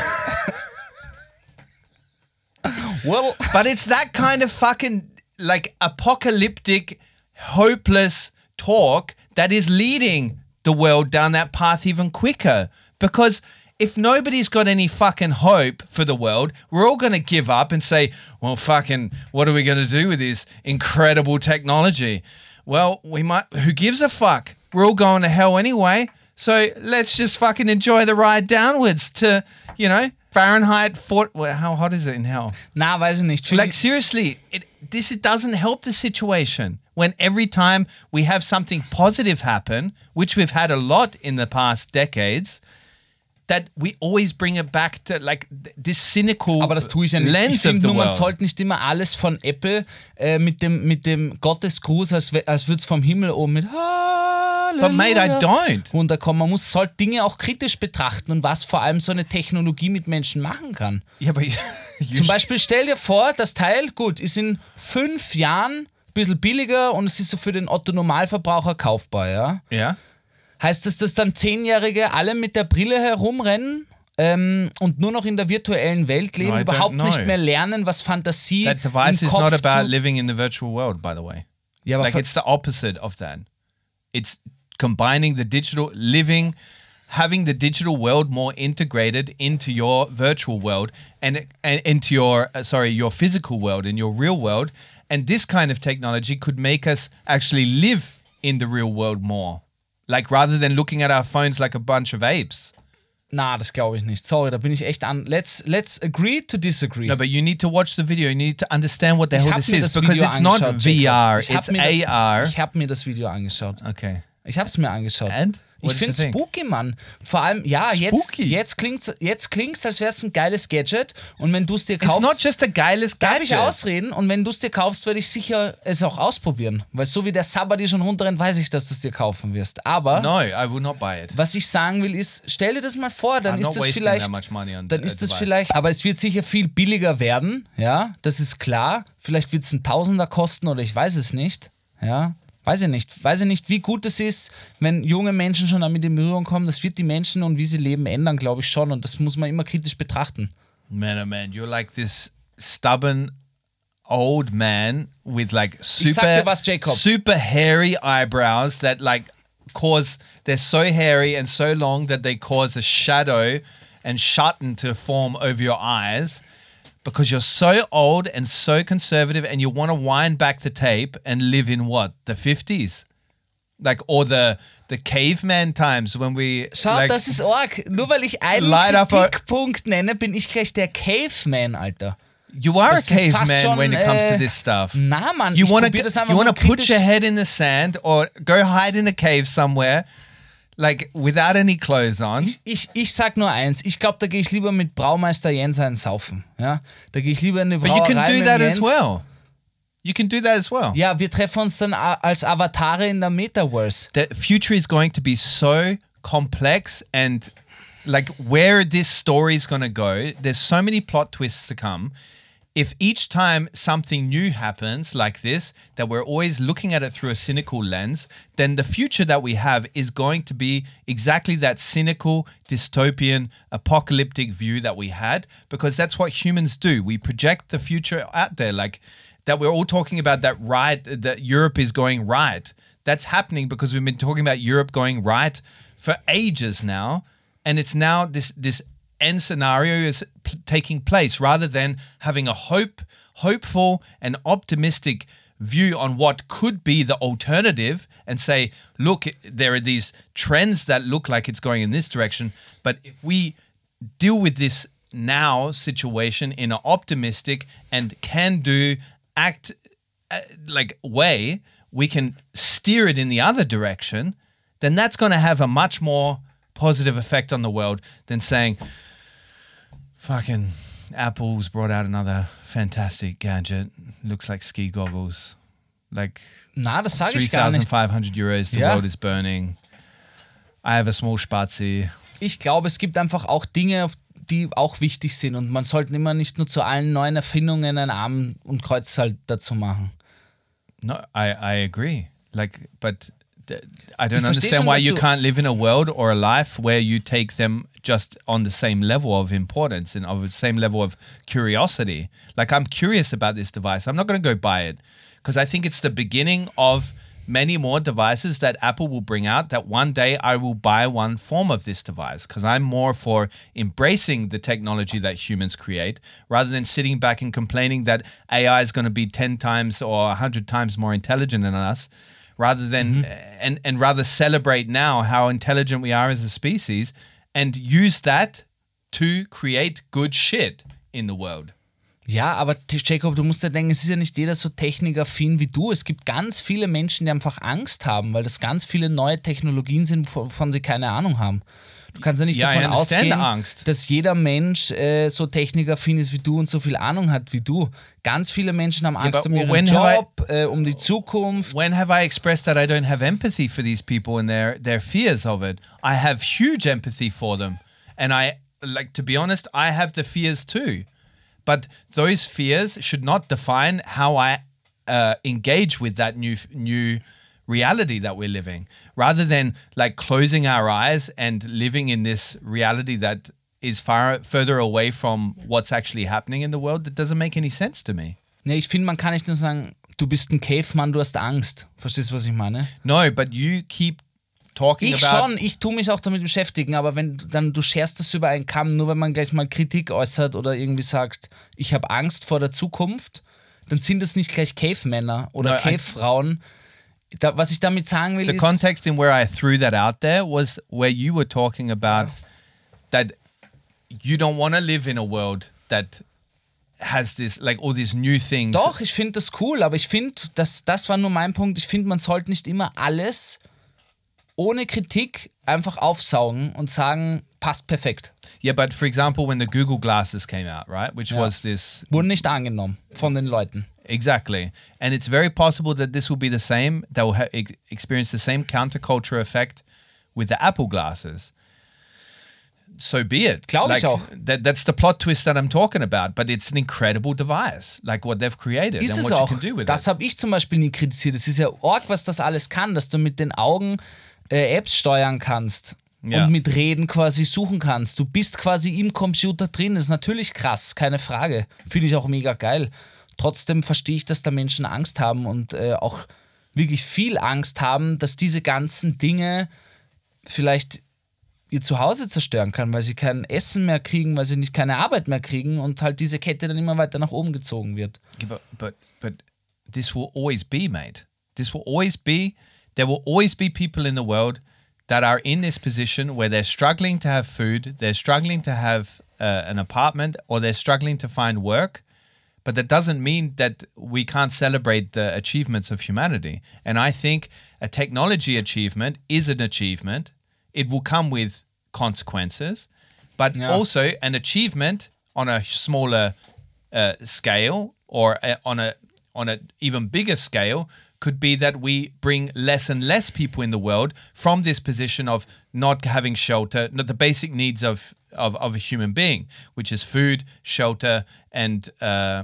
well, But it's that kind of fucking like apocalyptic, hopeless talk that is leading the world down that path even quicker. Because if nobody's got any fucking hope for the world, we're all going to give up and say, well, fucking, what are we going to do with this incredible technology? Well, we might, who gives a fuck? We're all going to hell anyway. So let's just fucking enjoy the ride downwards to, you know, Fahrenheit 4. Well, how hot is it in hell? Nah, weiß ich nicht. Like seriously, it, this doesn't help the situation. When every time we have something positive happen, which we've had a lot in the past decades, that we always bring it back to like this cynical aber das tue ich ja nicht. lens ich finde of the nur, man sollte nicht immer alles von Apple äh, mit, dem, mit dem Gottesgruß, als, als würde es vom Himmel oben mit But mate, I Halleluja don't. runterkommen. Man muss sollte Dinge auch kritisch betrachten und was vor allem so eine Technologie mit Menschen machen kann. You, [LAUGHS] you Zum Beispiel stell dir vor, das Teil, gut, ist in fünf Jahren ein bisschen billiger und es ist so für den Otto-Normalverbraucher kaufbar, ja? yeah. Heißt das, dass dann Zehnjährige alle mit der Brille herumrennen ähm, und nur noch in der virtuellen Welt leben, No, überhaupt nicht mehr lernen, was Fantasie That device im is Kopf not about living in the virtual world, by the way. Ja, aber like it's the opposite of that. It's combining the digital living, having the digital world more integrated into your virtual world and, and into your uh, sorry your physical world and your real world. And this kind of technology could make us actually live in the real world more, like rather than looking at our phones like a bunch of apes. Na, das glaube ich nicht. Sorry, da bin ich echt an. Let's, let's agree to disagree. No, but you need to watch the video. You need to understand what the ich hell this is because Video it's not VR. It's mir das, AR. Ich habe mir das Video angeschaut. Okay. Ich habe es mir angeschaut. And? What Ich finde spooky, Mann. Vor allem, ja, jetzt, Spooky? jetzt klingt jetzt klingt's, als wäre es ein geiles Gadget. Und wenn du es dir It's kaufst. not just a geiles Darf gadget. ich ausreden? Und wenn du es dir kaufst, werde ich sicher es auch ausprobieren. Weil so wie der Sabadi schon runterrennt, weiß ich, dass du es dir kaufen wirst. Aber No, I will not buy it. was ich sagen will, ist, stell dir das mal vor, dann I'm ist das vielleicht. that much money on Dann ist das vielleicht. Aber es wird sicher viel billiger werden, ja, das ist klar. Vielleicht wird es ein Tausender kosten oder ich weiß es nicht. Ja. Weiß ich nicht. Weiß ich nicht, wie gut es ist, wenn junge Menschen schon damit in Berührung kommen. Das wird die Menschen und wie sie leben ändern, glaube ich schon. Und das muss man immer kritisch betrachten. Man, oh man, you're like this stubborn old man with like super, was, super hairy eyebrows that like cause they're so hairy and so long that they cause a shadow and shutting to form over your eyes because you're so old and so conservative and you want to wind back the tape and live in what the 50s like or the the caveman times when we Schau, like, das ist arg. Nur weil ich einen Kritikpunkt nenne, bin ich gleich der Caveman, Alter. You are Das a caveman schon, when it comes äh, to this stuff. Na, Mann, you ich want probier das to einfach you want to put your head in the sand or go hide in a cave somewhere, like without any clothes on. Ich, ich sag nur eins, ich glaube, da gehe ich lieber mit Braumeister Jens einen saufen. Ja? Da gehe ich lieber in eine But you can do that Jens. as well. You can do that as well. Ja, wir treffen uns dann als Avatare in der Metaverse. The future is going to be so complex and like where this story is going to go. There's so many plot twists to come. If each time something new happens like this, that we're always looking at it through a cynical lens, then the future that we have is going to be exactly that cynical, dystopian, apocalyptic view that we had, because that's what humans do. We project the future out there, like that we're all talking about that right, that Europe is going right. That's happening because we've been talking about Europe going right for ages now. And it's now this this end scenario is p- taking place rather than having a hope hopeful and optimistic view on what could be the alternative and say look there are these trends that look like it's going in this direction but if we deal with this now situation in an optimistic and can do act uh, like way we can steer it in the other direction then that's going to have a much more positive effect on the world than saying fucking apple's brought out another fantastic gadget looks like ski goggles like Na, das sage ich gar nicht. 3500 euros the Ja. world is burning i have a small spazi Ich glaube, es gibt einfach auch Dinge, die auch wichtig sind und man sollte immer nicht nur zu allen neuen Erfindungen ein Arm und Kreuz halt dazu machen. No, I, I agree. Like, but I don't understand why you can't live in a world or a life where you take them just on the same level of importance and of the same level of curiosity. Like, I'm curious about this device. I'm not going to go buy it because I think it's the beginning of many more devices that Apple will bring out that one day I will buy one form of this device because I'm more for embracing the technology that humans create rather than sitting back and complaining that AI is going to be 10 times or 100 times more intelligent than us rather than mm-hmm. and and rather celebrate now how intelligent we are as a species and use that to create good shit in the world. Ja, aber Jacob, du musst ja denken, es ist ja nicht jeder so technikaffin wie du. Es gibt ganz viele Menschen, die einfach Angst haben, weil das ganz viele neue Technologien sind, wovon sie keine Ahnung haben. Du kannst ja nicht Ja, davon ausgehen, Angst. dass jeder Mensch äh, so technikaffin ist wie du und so viel Ahnung hat wie du. Ganz viele Menschen haben Angst but um ihren have I- Job, äh, um die Zukunft. When have I expressed that I don't have empathy for these people and their their fears of it? I have huge empathy for them, and I like to be honest. I have the fears too, but those fears should not define how I uh, engage with that new new reality that we're living. Rather than like closing our eyes and living in this reality that is far further away from what's actually happening in the world, that doesn't make any sense to me. Nee, ich finde, man kann nicht nur sagen, du bist ein Caveman, du hast Angst. Verstehst du, was ich meine? No, but you keep talking Ich about schon, ich tue mich auch damit beschäftigen, aber wenn dann du scherst das über einen Kamm, nur wenn man gleich mal Kritik äußert oder irgendwie sagt, ich habe Angst vor der Zukunft, dann sind es nicht gleich Cave-Männer oder No, I- Cave-Frauen. Da, was ich damit sagen will, the ist, context in where I threw that out there was where you were talking about that you don't want to live in a world that has this like all these new things. doch, ich finde das cool, aber ich finde, das, das war nur mein Punkt, ich finde, man sollte nicht immer alles ohne Kritik einfach aufsaugen und sagen, passt perfekt. Yeah, but for example, when the Google glasses came out, right, which was this Wurden nicht angenommen von den Leuten. exactly, and it's very possible that this will be the same. That will ex- experience the same counterculture effect with the Apple glasses. So be it. Glaub ich like, auch. That, that's the plot twist that I'm talking about. But it's an incredible device, like what they've created Ist and es what auch. you can do with Das it. habe ich zum Beispiel nie kritisiert. Es ist ja arg, was das alles kann, dass du mit den Augen äh, Apps steuern kannst Ja. und mit Reden quasi suchen kannst. Du bist quasi im Computer drin. Das ist natürlich krass, keine Frage. Finde ich auch mega geil. Trotzdem verstehe ich, dass da Menschen Angst haben und äh, auch wirklich viel Angst haben, dass diese ganzen Dinge vielleicht ihr Zuhause zerstören kann, weil sie kein Essen mehr kriegen, weil sie nicht keine Arbeit mehr kriegen und halt diese Kette dann immer weiter nach oben gezogen wird. But but but this will always be, mate. This will always be. There will always be people in the world that are in this position where they're struggling to have food, they're struggling to have uh, an apartment, or they're struggling to find work. But that doesn't mean that we can't celebrate the achievements of humanity. And I think a technology achievement is an achievement. It will come with consequences, but Yeah. also an achievement on a smaller uh, scale or uh, on a on an even bigger scale could be that we bring less and less people in the world from this position of not having shelter, not the basic needs of of, of a human being, which is food, shelter, and uh,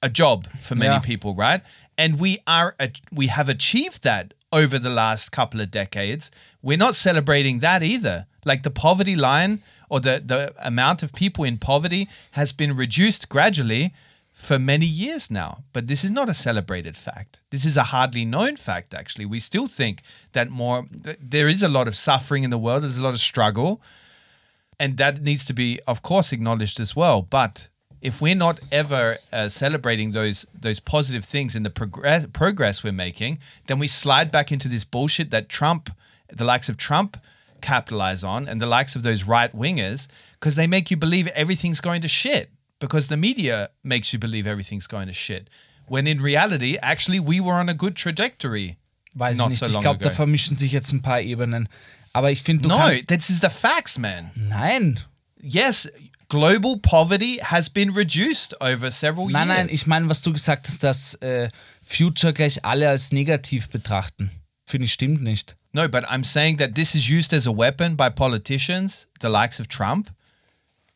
a job for many Yeah. people, right? And we are we have achieved that over the last couple of decades. We're not celebrating that either. Like the poverty line or the the amount of people in poverty has been reduced gradually for many years now. But this is not a celebrated fact. This is a hardly known fact actually. We still think that more there is a lot of suffering in the world, there's a lot of struggle. and that needs to be, of course, acknowledged as well. But if we're not ever uh, celebrating those those positive things in the progress progress we're making, then we slide back into this bullshit that Trump, the likes of Trump, capitalize on, and the likes of those right wingers, because they make you believe everything's going to shit. Because the media makes you believe everything's going to shit. When in reality, actually, we were on a good trajectory. Weiß Not ich nicht. so ich long glaube, da vermischen sich jetzt ein paar Ebenen. Aber ich finde, No, this is the facts, man. Nein. Yes, global poverty has been reduced over several Nein, years. nein, ich meine, was du gesagt hast, dass äh, Future gleich alle als negativ betrachten. Finde ich stimmt nicht. No, but I'm saying that this is used as a weapon by politicians, the likes of Trump,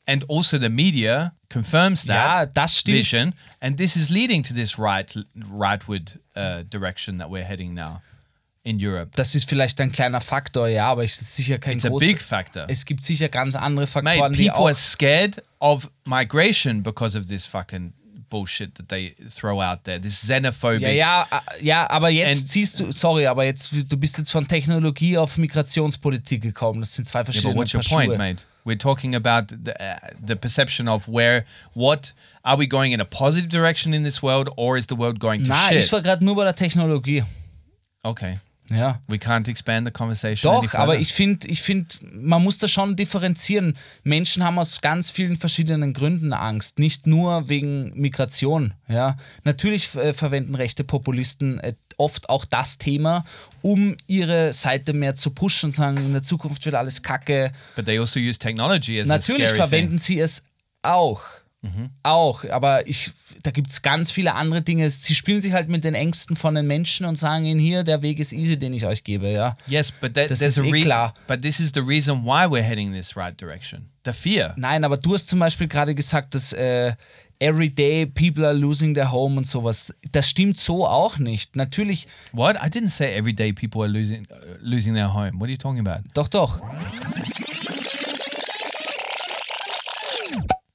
and also the media confirms that das stimmt. vision, and this is leading to this right rightward uh, direction that we're heading now in Europe. Das ist vielleicht ein kleiner Faktor, ja, aber es ist sicher kein It's a big factor. Es gibt sicher ganz andere Mate, Faktoren, die people are scared of migration because of this fucking bullshit that they throw out there. This xenophobic. Ja, ja, ja, aber jetzt And- siehst du, sorry, aber jetzt, du bist jetzt von Technologie auf Migrationspolitik gekommen. Das sind zwei Yeah, verschiedene but what's your point, Schuhe. mate? We're talking about the, uh, the perception of where, what, are we going in a positive direction in this world or is the world going to Nein, shit? ich war gerade nur bei der Technologie. okay. Ja. We can't expand the conversation. Doch, aber ich finde, ich find, man muss da schon differenzieren. Menschen haben aus ganz vielen verschiedenen Gründen Angst, nicht nur wegen Migration. Ja, natürlich äh, verwenden rechte Populisten äh, oft auch das Thema, um ihre Seite mehr zu pushen und sagen, in der Zukunft wird alles Kacke. But they also use technology as Natürlich a scary verwenden thing. sie es auch. Auch, aber ich, da gibt es ganz viele andere Dinge. Sie spielen sich halt mit den Ängsten von den Menschen und sagen ihnen hier, der Weg ist easy, den ich euch gebe, ja. Yes, but that, Das there's ist a eh klar. But this is the reason why we're heading this right direction. The fear. Nein, aber du hast zum Beispiel gerade gesagt, dass äh, every day people are losing their home und sowas. Das stimmt so auch nicht. Natürlich, What? I didn't say every day people are losing uh, losing their home. What are you talking about? doch, doch.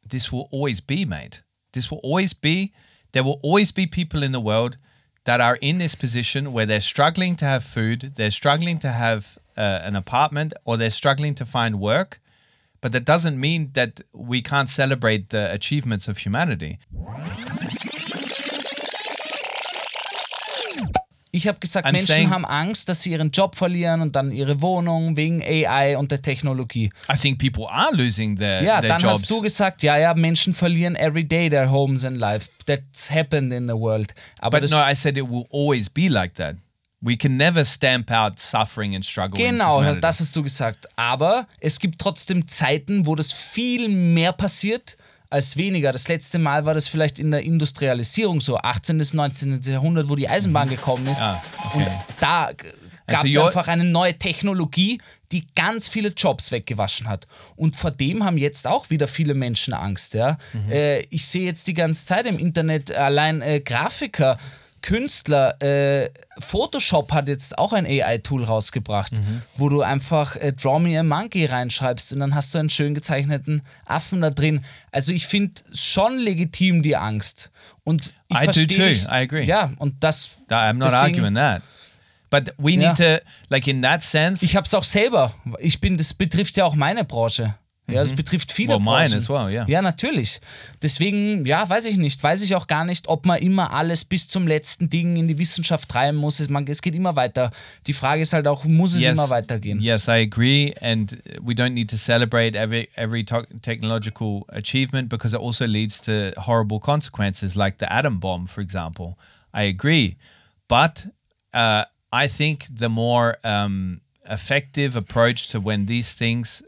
This will always be, made. This will always be. There will always be people in the world that are in this position where they're struggling to have food, they're struggling to have uh, an apartment, or they're struggling to find work. But that doesn't mean that we can't celebrate the achievements of humanity. Ich habe gesagt, I'm Menschen haben Angst, dass sie ihren Job verlieren und dann ihre Wohnung wegen AI und der Technologie. I think people are losing their, Ja, their dann jobs. hast du gesagt, ja, ja, Menschen verlieren every day their homes and life. That's happened in the world. Aber but no, I said it will always be like that. We can never stamp out suffering and struggle. Genau, das hast du gesagt. Aber es gibt trotzdem Zeiten, wo das viel mehr passiert als weniger. Das letzte Mal war das vielleicht in der Industrialisierung so, 18. bis 19. Jahrhundert, wo die Eisenbahn gekommen ist. Ah, okay. Und da gab Also es you're- einfach eine neue Technologie, die ganz viele Jobs weggewaschen hat. Und vor dem haben jetzt auch wieder viele Menschen Angst. Ja? Mhm. Äh, ich sehe jetzt die ganze Zeit im Internet allein äh, Grafiker, Künstler, äh, Photoshop hat jetzt auch ein AI-Tool rausgebracht, Mhm. wo du einfach äh, Draw Me a Monkey reinschreibst und dann hast du einen schön gezeichneten Affen da drin. Also ich finde schon legitim die Angst. Und ich I do too. dich- I agree. Ja, und das. I'm not deswegen- arguing that. But we Ja. need to, like in that sense, Ich habe es auch selber. Ich bin, das betrifft ja auch meine Branche. Ja, das betrifft viele Mhm. Well, mine Branchen. as well, yeah. Ja, natürlich. Deswegen, ja, weiß ich nicht. Weiß ich auch gar nicht, ob man immer alles bis zum letzten Ding in die Wissenschaft treiben muss. Es, man, es geht immer weiter. Die Frage ist halt auch, muss es immer weitergehen? Yes, I agree, and we don't need to celebrate every every technological achievement because it also leads to horrible consequences, like the atom bomb, for example. I agree, but uh, I think the more um, effective approach to when these things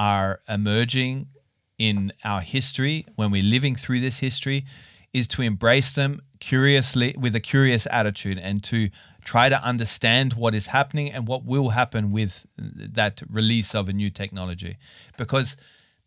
are emerging in our history, when we're living through this history, is to embrace them curiously with a curious attitude and to try to understand what is happening and what will happen with that release of a new technology. Because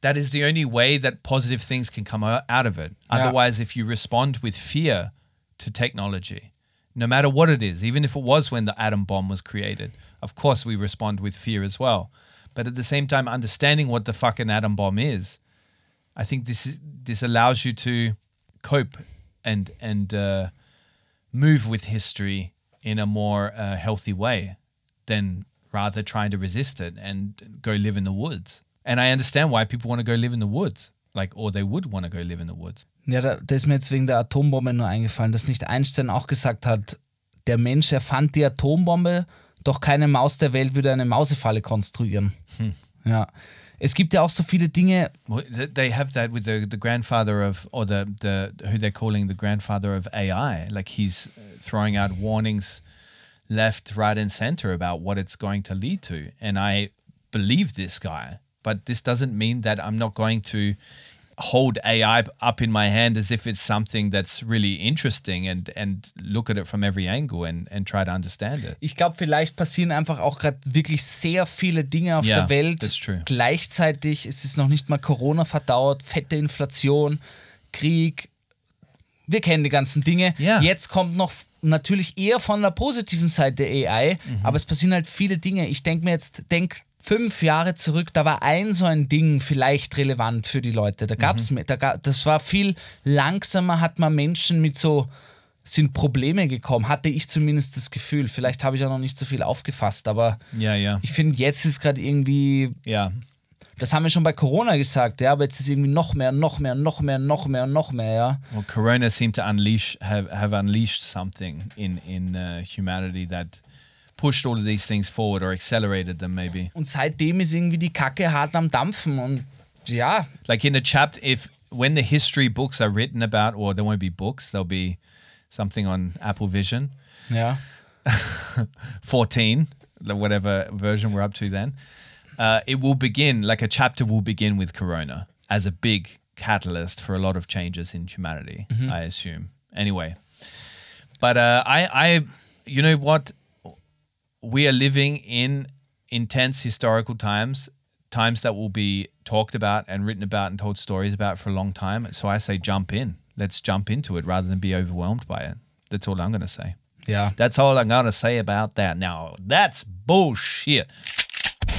that is the only way that positive things can come out of it. Otherwise, if you respond with fear to technology, no matter what it is, even if it was when the atom bomb was created, of course we respond with fear as well. But at the same time, understanding what the fucking atom bomb is, I think this is this allows you to cope and and uh, move with history in a more uh, healthy way than rather trying to resist it and go live in the woods. And I understand why people want to go live in the woods, like, or they would want to go live in the woods. Ja, da, da ist mir jetzt wegen der Atombombe nur eingefallen, dass nicht Einstein auch gesagt hat, der Mensch erfand die Atombombe, doch keine Maus der Welt würde eine Mausefalle konstruieren. Ja. Es gibt ja auch so viele Dinge, they have that with the, the grandfather of, or the, the who they're calling the grandfather of AI. Like he's throwing out warnings left, right, and center about what it's going to lead to. And I believe this guy, but this doesn't mean that I'm not going to hold AI up in my hand as if it's something that's really interesting and and look at it from every angle and and try to understand it. ich glaube, vielleicht passieren einfach auch gerade wirklich sehr viele Dinge auf Ja, der Welt that's true. gleichzeitig. Es ist noch nicht mal Corona verdauert, fette Inflation, Krieg. Wir kennen die ganzen Dinge. Ja. Jetzt kommt noch natürlich eher von der positiven Seite AI, Mhm. aber es passieren halt viele Dinge. Ich denke mir jetzt, denk fünf Jahre zurück, da war ein so ein Ding vielleicht relevant für die Leute. Da gab's Mhm. mir, da gab, das war viel langsamer, hat man Menschen mit so sind Probleme gekommen, hatte ich zumindest das Gefühl. Vielleicht habe ich auch noch nicht so viel aufgefasst, aber Yeah, yeah, ich finde, jetzt ist gerade irgendwie, yeah. das haben wir schon bei Corona gesagt, ja, aber jetzt ist irgendwie noch mehr, noch mehr, noch mehr, noch mehr, noch mehr, ja. Well, Corona seemed to unleash have, have unleashed something in in uh, humanity that pushed all of these things forward or accelerated them maybe. Und seitdem ist irgendwie die Kacke hart am Dampfen und ja, Like in a chapter, if when the history books are written about, or there won't be books, there'll be something on Apple Vision Yeah. [LAUGHS] 14, the- whatever version we're up to then. Uh, it will begin like a chapter will begin with Corona as a big catalyst for a lot of changes in humanity. I assume. Anyway, but uh, I, I, you know what? We are living in intense historical times, times that will be talked about and written about and told stories about for a long time. So I say jump in. Let's jump into it rather than be overwhelmed by it. That's all I'm going to say. Yeah. That's all I'm going to say about that. Now, that's bullshit.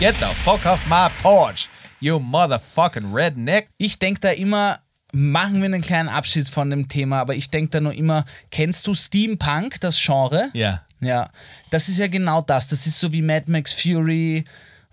Get the fuck off my porch, you motherfucking redneck. Ich denke da immer, machen wir einen kleinen Abschied von dem Thema, aber ich denke da nur immer, kennst du Steampunk, das Genre? Yeah. Ja, das ist ja genau das. Das ist so wie Mad Max Fury.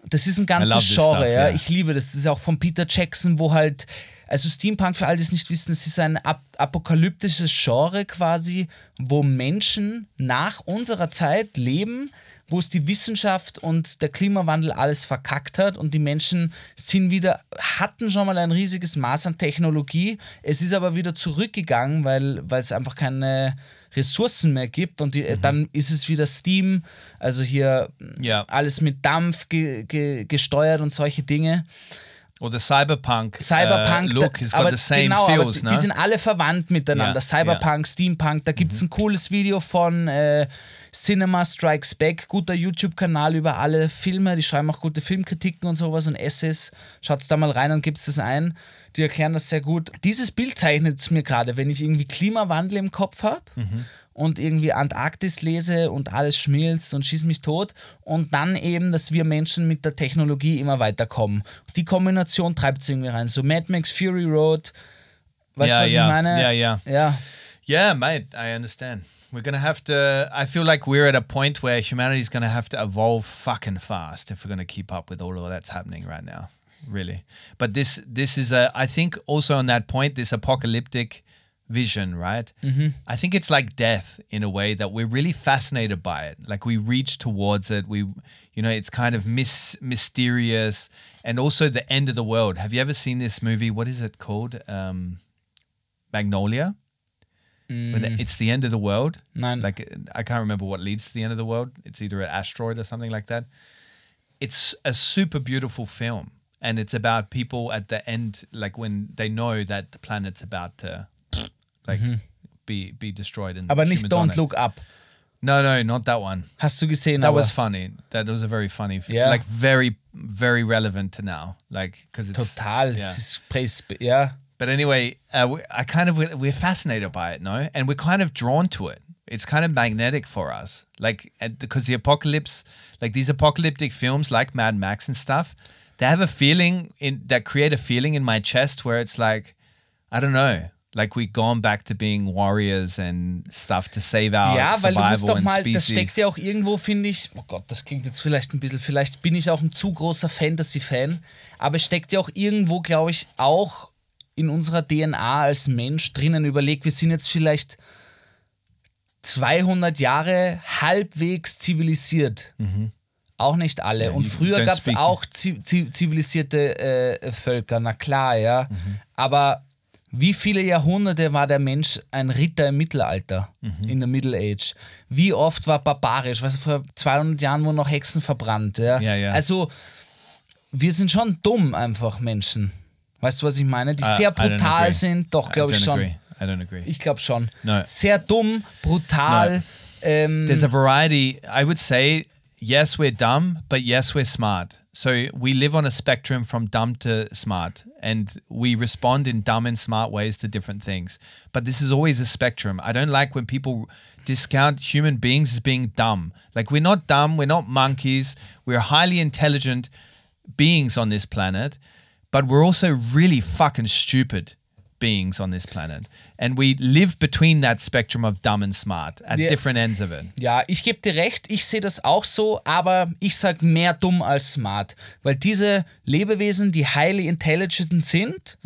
Das ist ein ganzes Genre, stuff, ja. yeah. Ich liebe das. Das ist auch von Peter Jackson, wo halt. Also Steampunk, für alle, die es nicht wissen, es ist ein ap apokalyptisches Genre quasi, wo Menschen nach unserer Zeit leben, wo es die Wissenschaft und der Klimawandel alles verkackt hat und die Menschen sind wieder, hatten schon mal ein riesiges Maß an Technologie. Es ist aber wieder zurückgegangen, weil, weil es einfach keine Ressourcen mehr gibt und die, dann ist es wieder Steam, also hier Ja. alles mit Dampf ge, ge, gesteuert und solche Dinge. The cyberpunk, Cyberpunk, uh, look has got aber the same genau, aber feels, die, no? die sind alle verwandt miteinander. Ja, Cyberpunk, Steampunk, da gibt es ein cooles Video von äh, Cinema Strikes Back, guter YouTube-Kanal über alle Filme, die schreiben auch gute Filmkritiken und sowas und Essays. Schaut's da mal rein und gibt's das ein. Die erklären das sehr gut. Dieses Bild zeichnet es mir gerade, wenn ich irgendwie Klimawandel im Kopf habe und irgendwie Antarktis lese und alles schmilzt und schießt mich tot und dann eben, dass wir Menschen mit der Technologie immer weiterkommen. Die Kombination treibt es irgendwie rein. So Mad Max Fury Road, weißt du, was ja, ich meine? ja, ja. Ja, Yeah, mate, I understand. We're gonna have to. I feel like we're at a point where humanity's gonna have to evolve fucking fast if we're gonna keep up with all of that's happening right now. Really, but this this is a. I think also on that point, this apocalyptic vision, right? Mm-hmm. I think it's like death in a way that we're really fascinated by it. Like we reach towards it. We, you know, it's kind of mis- mysterious, and also the end of the world. Have you ever seen this movie? What is it called? Um, Magnolia. The- it's the end of the world. Nein. Like I can't remember what leads to the end of the world. It's either an asteroid or something like that. It's a super beautiful film, and it's about people at the end, like when they know that the planet's about to, like, be be destroyed. And Mhm. aber nicht humans on Don't it. Look Up. No, no, not that one. Hast du gesehen, That aber was funny. That was a very funny, f- Yeah. like very very relevant to now, like because it's total, Yeah. es ist Preis, ja. But anyway, uh, we, I kind of we're fascinated by it, no, and we're kind of drawn to it. It's kind of magnetic for us, like because the apocalypse, like these apocalyptic films, like Mad Max and stuff, they have a feeling in that create a feeling in my chest where it's like, I don't know, Like we've gone back to being warriors and stuff to save our Ja, weil du musst survival doch mal, species. das steckt ja auch irgendwo, finde ich, oh Gott, das klingt jetzt vielleicht ein bisschen, vielleicht bin ich auch ein zu großer Fantasy-Fan, aber es steckt ja auch irgendwo, glaube ich, auch in unserer DNA als Mensch drinnen. Überleg, wir sind jetzt vielleicht 200 Jahre halbwegs zivilisiert. Auch nicht alle. Ja, Und früher gab es auch zi zi zivilisierte äh, Völker, na klar, ja. Mhm. Aber wie viele Jahrhunderte war der Mensch ein Ritter im Mittelalter, Mhm. in der Middle Age? Wie oft war barbarisch? Weißt du, vor 200 Jahren wurden noch Hexen verbrannt, ja. Ja, ja. Also, wir sind schon dumm einfach Menschen. Weißt du, was ich meine? Die I- sehr brutal sind, doch, I glaube ich schon. agree. I don't agree. Ich glaube schon. No. Sehr dumm, brutal. No. Ähm, There's a variety. I would say, yes, we're dumb, but yes, we're smart. So we live on a spectrum from dumb to smart, and we respond in dumb and smart ways to different things. But this is always a spectrum. I don't like when people discount human beings as being dumb. Like, we're not dumb, we're not monkeys, we're highly intelligent beings on this planet, but we're also really fucking stupid beings on this planet. And we live between that spectrum of dumb and smart at Wir- different ends of it. Ja, ich gebe dir recht, ich sehe das auch so, aber ich sag mehr dumm als smart. Weil diese Lebewesen, die highly intelligent sind,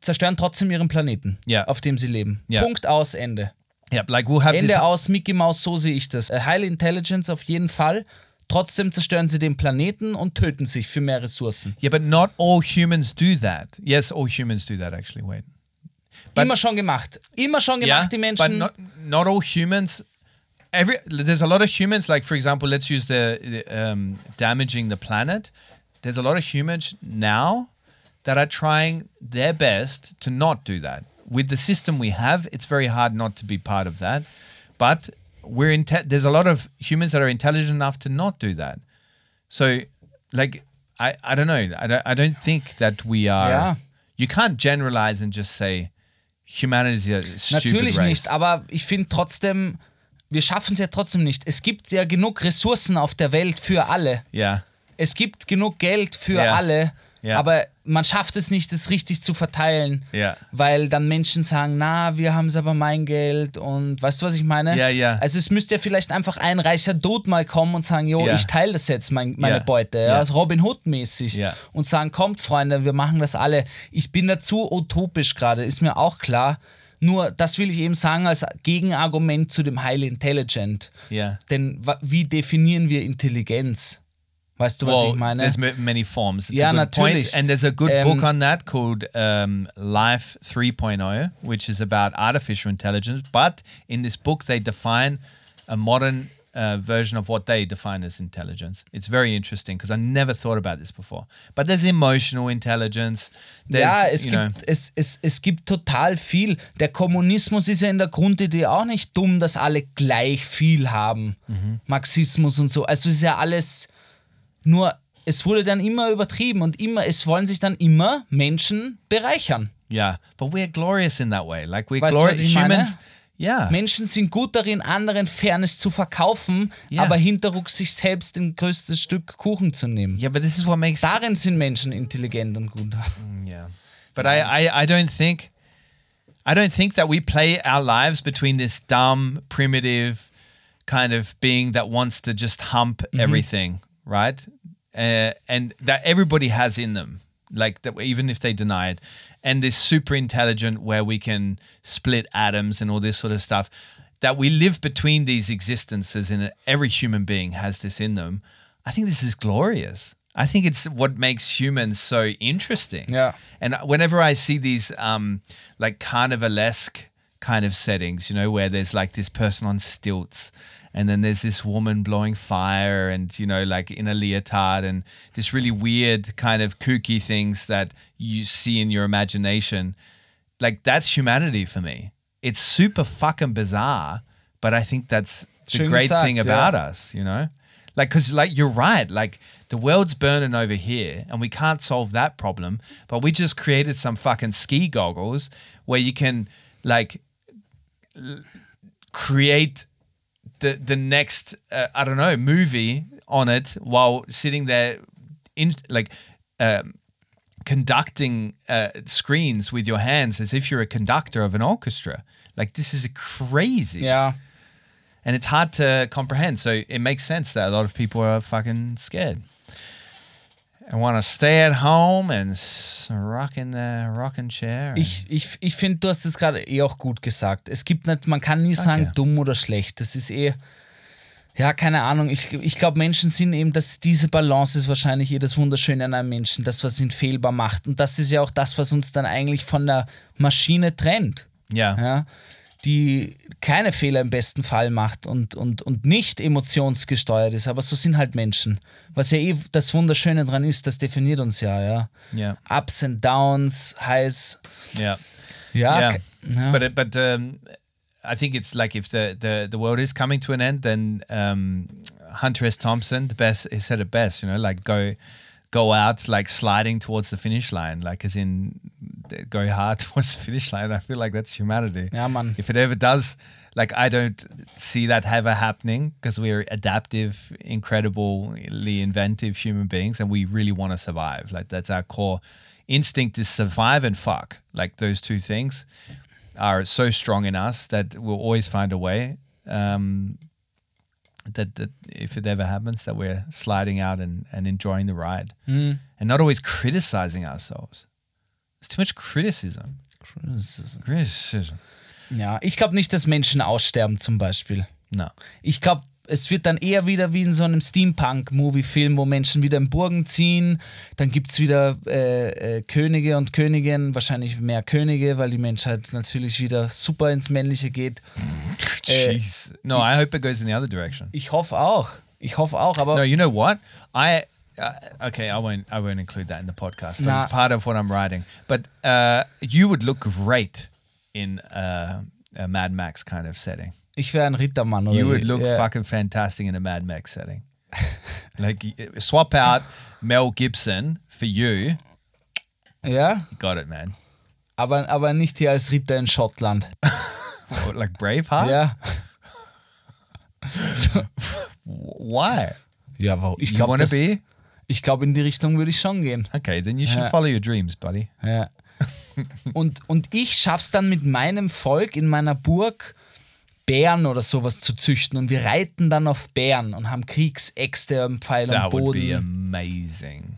zerstören trotzdem ihren Planeten, Mhm. Ja. auf dem sie leben. Ja. Punkt aus, Ende. Yep, like we'll. Ende aus, Mickey Mouse, so sehe ich das. Äh, Highly Intelligence auf jeden Fall. Trotzdem zerstören sie den Planeten und töten sich für mehr Ressourcen. Yeah, but not all humans do that. Yes, all humans do that actually. Wait. But- Immer schon gemacht. Immer schon gemacht, yeah, die but Menschen. not not all humans. Every there's a lot of humans. Like for example, let's use the, the um, damaging the planet. There's a lot of humans now that are trying their best to not do that. With the system we have, it's very hard not to be part of that. But we're in. there's a lot of humans that are intelligent enough to not do that. So, like, I, I don't know. I don't, I don't think that we are. Yeah. You can't generalize and just say humanity is a stupid Natürlich race. nicht, aber ich finde trotzdem, wir schaffen es ja trotzdem nicht. Es gibt ja genug Ressourcen auf der Welt für alle. Yeah. Es gibt genug Geld für Ja. alle, Ja. aber man schafft es nicht, es richtig zu verteilen, Ja. weil dann Menschen sagen, na, wir haben es aber mein Geld und weißt du, was ich meine? Ja, ja. Also es müsste ja vielleicht einfach ein reicher Dude mal kommen und sagen, jo, Ja. ich teile das jetzt, mein, meine Ja. Beute, ja, also Robin Hood mäßig Ja. und sagen, kommt Freunde, wir machen das alle. Ich bin dazu utopisch gerade, ist mir auch klar. Nur, das will ich eben sagen als Gegenargument zu dem Highly Intelligent. Denn wie definieren wir Intelligenz? Weißt du, was well, ich meine? there's ma- many forms. It's Ja, a good natürlich. point. And there's a good Ähm, book on that called um, Life 3.0, which is about artificial intelligence. But in this book, they define a modern uh, version of what they define as intelligence. It's very interesting because I never thought about this before. But there's emotional intelligence. There's, ja, es you know, gibt, es, es, es gibt total viel. Der Kommunismus ist ja in der Grundidee auch nicht dumm, dass alle gleich viel haben. Mhm. Marxismus und so. Also es ist ja alles nur, es wurde dann immer übertrieben und immer, es wollen sich dann immer Menschen bereichern. yeah. But we're glorious in that way. Like we're Weißt glorious ich meine? humans. Yeah. Menschen sind gut darin, anderen Fairness zu verkaufen, Ja. aber hinterrucks sich selbst ein größtes Stück Kuchen zu nehmen. yeah, but this is what makes Darin sind Menschen intelligent und gut. Yeah. But I, I, I don't think I don't think that we play our lives between this dumb, primitive kind of being that wants to just hump everything, right? Uh, and that everybody has in them, like that even if they deny it. And this super intelligent where we can split atoms and all this sort of stuff. That we live between these existences and every human being has this in them. I think this is glorious. I think it's what makes humans so interesting. Yeah. And whenever I see these um, like carnivalesque kind of settings, you know, where there's like this person on stilts and then there's this woman blowing fire and, you know, like in a leotard and this really weird kind of kooky things that you see in your imagination, like that's humanity for me. It's super fucking bizarre, but I think that's the Schön great gesagt, thing about us, you know? Like, because, like, you're right. Like, the world's burning over here, and we can't solve that problem. But we just created some fucking ski goggles where you can, like, create the the next, uh, I don't know, movie on it while sitting there, in like, um, conducting uh, screens with your hands as if you're a conductor of an orchestra. Like this is crazy. Yeah. And it's hard to comprehend. So it makes sense that a lot of people are fucking scared. Ich, ich, ich finde, du hast es gerade eh auch gut gesagt. Es gibt nicht, man kann nie sagen, dumm oder schlecht. Das ist eh, ja, keine Ahnung. Ich, ich glaube, Menschen sind eben, dass diese Balance ist wahrscheinlich eh das Wunderschöne an einem Menschen, das, was ihn fehlbar macht. Und das ist ja auch das, was uns dann eigentlich von der Maschine trennt. yeah. Ja? Die keine Fehler im besten Fall macht und, und, und nicht emotionsgesteuert ist. Aber so sind halt Menschen. Was ja eh das Wunderschöne dran ist, das definiert uns ja, ja. Yeah. Ups and Downs, Highs. Yeah. Ja, yeah. ja. But but um, I think it's like if the, the, the world is coming to an end, then um, Hunter S. Thompson, the best, he said it best. You know, like go go out like sliding towards the finish line, like as in go hard [LAUGHS] towards the finish line. I feel like that's humanity. Ja, Mann. If it ever does, like I don't see that ever happening because we're adaptive, incredibly inventive human beings, and we really want to survive. Like that's our core instinct is survive and fuck. Like those two things are so strong in us that we'll always find a way. Um, that, that if it ever happens, that we're sliding out and, and enjoying the ride, and not always criticizing ourselves. There's too much criticism. Criticism. Ja, ich glaube nicht, dass Menschen aussterben zum Beispiel. No. Ich glaube, es wird dann eher wieder wie in so einem Steampunk-Movie-Film, wo Menschen wieder in Burgen ziehen. Dann gibt es wieder äh, äh, Könige und Königinnen, wahrscheinlich mehr Könige, weil die Menschheit natürlich wieder super ins Männliche geht. [LAUGHS] Äh, Jeez. No, I hope it goes in the other direction. Ich hoffe auch. Ich hoffe auch, aber No, you know what? I uh, okay. I won't. I won't include that in the podcast, but Nah. it's part of what I'm writing. But uh, you would look great in uh, a Mad Max kind of setting. ich wäre ein Rittermann. Oder You would look ja. fucking fantastic in a Mad Max setting. [LAUGHS] like swap out Mel Gibson for you. Yeah. You got it, man. aber, aber nicht hier als Ritter in Schottland. [LAUGHS] What, like Braveheart. Yeah. [LAUGHS] so, Why? ja, warum? Ich You glaube, want to be? Ich glaube, in die Richtung würde ich schon gehen. Okay, then you should Yeah. follow your dreams, buddy. Ja. [LAUGHS] und, und ich schaff's dann mit meinem Volk in meiner Burg, Bären oder sowas zu züchten. Und wir reiten dann auf Bären und haben Kriegsäxte am Pfeil That und would be Boden. amazing.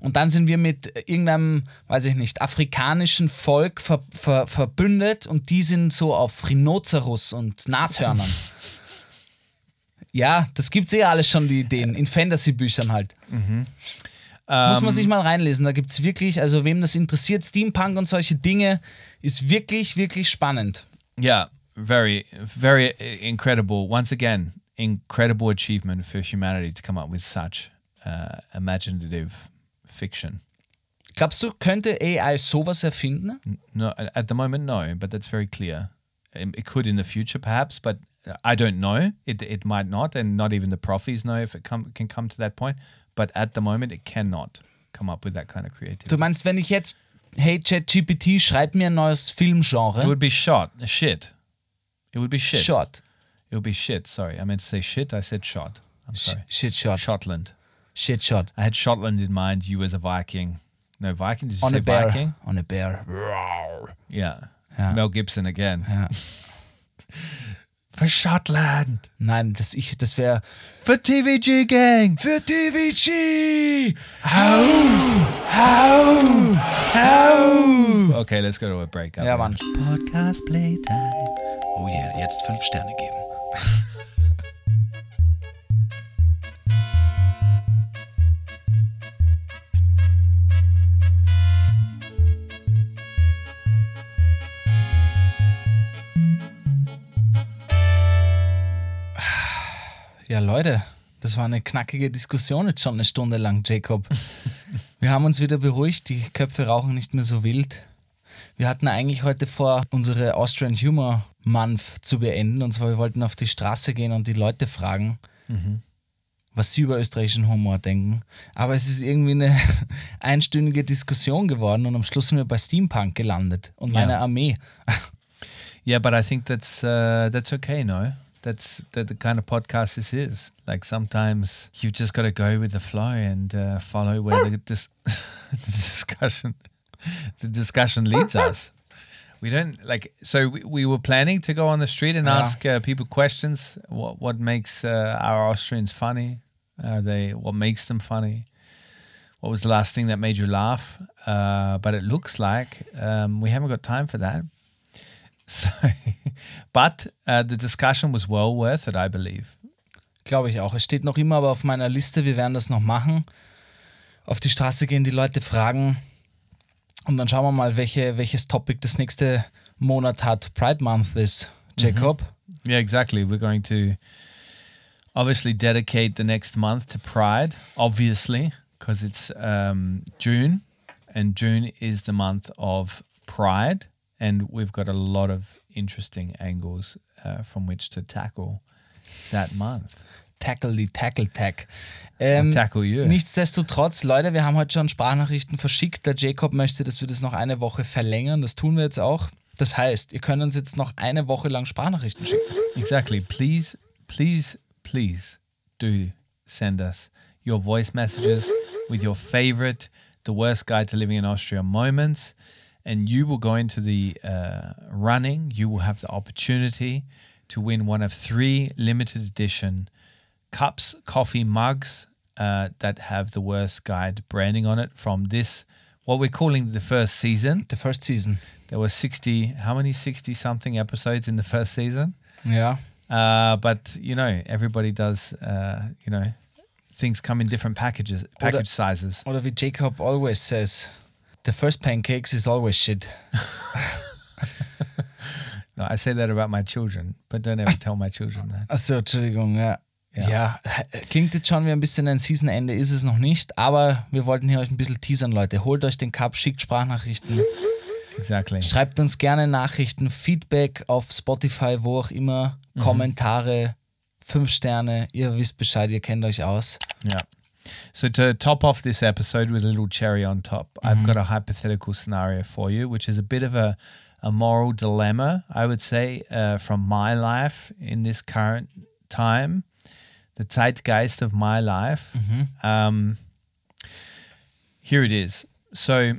Und dann sind wir mit irgendeinem, weiß ich nicht, afrikanischen Volk ver, ver, verbündet und die sind so auf Rhinoceros und Nashörnern. [LAUGHS] ja, das gibt's eh alles schon, die Ideen. In Fantasy-Büchern halt. Muss man sich mal reinlesen. Da gibt's wirklich, also wem das interessiert, Steampunk und solche Dinge, ist wirklich, wirklich spannend. Yeah, very, very incredible. Once again, incredible achievement for humanity to come up with such uh, imaginative fiction. Glaubst du, könnte AI sowas erfinden? No, at the moment, no, but that's very clear. It could in the future, perhaps, but I don't know. It it might not, and not even the profis know if it come, can come to that point. But at the moment, it cannot come up with that kind of creativity. Du meinst, wenn ich jetzt, hey ChatGPT, schreib mir ein neues Filmgenre? It would be shot, shit. It would be shit. Shot. It would be shit. Sorry, I meant to say shit. I said shot. I'm Sh- sorry. Shit shot. Shotland. Shit shot. I had Shotland in mind. You as a Viking. No, Viking. Did you On say a bear. Viking? On a bear. Yeah. Ja. Mel Gibson again. Ja. [LAUGHS] For Shotland. Nein, das, ich, das wäre. For TVG Gang. Für TVG! How? How? How? Okay, let's go to a break. Ja, Mann. Podcast Playtime. Oh yeah, jetzt fünf Sterne geben. [LAUGHS] Leute, das war eine knackige Diskussion jetzt schon eine Stunde lang, Jacob. [LAUGHS] Wir haben uns wieder beruhigt, die Köpfe rauchen nicht mehr so wild. Wir hatten eigentlich heute vor, unsere Austrian Humor Month zu beenden. Und zwar, wir wollten auf die Straße gehen und die Leute fragen, was sie über österreichischen Humor denken. Aber es ist irgendwie eine [LAUGHS] einstündige Diskussion geworden und am Schluss sind wir bei Steampunk gelandet und Ja. meiner Armee. Yeah, but I think that's uh, that's okay, no? That's that the kind of podcast this is. Like sometimes you've just got to go with the flow and uh, follow where the, dis- [LAUGHS] the discussion the discussion leads [LAUGHS] us. We don't like so we, we were planning to go on the street and ask uh, people questions. What what makes uh, our Austrians funny? Are they what makes them funny? What was the last thing that made you laugh? Uh, but it looks like um, we haven't got time for that. So, [LAUGHS] but uh, the discussion was well worth it, I believe. Glaube ich auch. Es steht noch immer aber auf meiner Liste. Wir werden das noch machen. Auf die Straße gehen, die Leute fragen. Und dann schauen wir mal, welche, welches Topic das nächste Monat hat. Pride Month ist, Jacob. Yeah, exactly. We're going to obviously dedicate the next month to Pride, obviously, because it's um, June, and June is the month of Pride, and we've got a lot of interesting angles uh, from which to tackle that month. Tackle die Tackle Tag. Ähm, tackle you. Nichtsdestotrotz, Leute, wir haben heute schon Sprachnachrichten verschickt. Der Jacob möchte, dass wir das noch eine Woche verlängern. Das tun wir jetzt auch. Das heißt, ihr könnt uns jetzt noch eine Woche lang Sprachnachrichten schicken. Exactly. Please, please, please do send us your voice messages with your favorite, the worst guide to living in Austria moments. And you will go into the uh, running. You will have the opportunity to win one of three limited edition cups, coffee mugs uh, that have the worst guide branding on it from this, what we're calling the first season. The first season. There were 60, how many 60 something episodes in the first season? Yeah. Uh, but you know, everybody does. Uh, you know, things come in different packages, package sizes. Oder wie Jacob always says, the first pancakes is always shit. [LAUGHS] No, I say that about my children, but don't ever tell my children that. Achso, Entschuldigung, ja. Ja. klingt jetzt schon wie ein bisschen ein Seasonende, ist es noch nicht, aber wir wollten hier euch ein bisschen teasern, Leute. Holt euch den Cup, schickt Sprachnachrichten, Exactly. schreibt uns gerne Nachrichten, Feedback auf Spotify, wo auch immer, Kommentare, fünf Sterne, ihr wisst Bescheid, ihr kennt euch aus. Yeah. So to top off this episode with a little cherry on top, I've got a hypothetical scenario for you, which is a bit of a, a moral dilemma, I would say, uh, from my life in this current time, the zeitgeist of my life. Um, here it is. So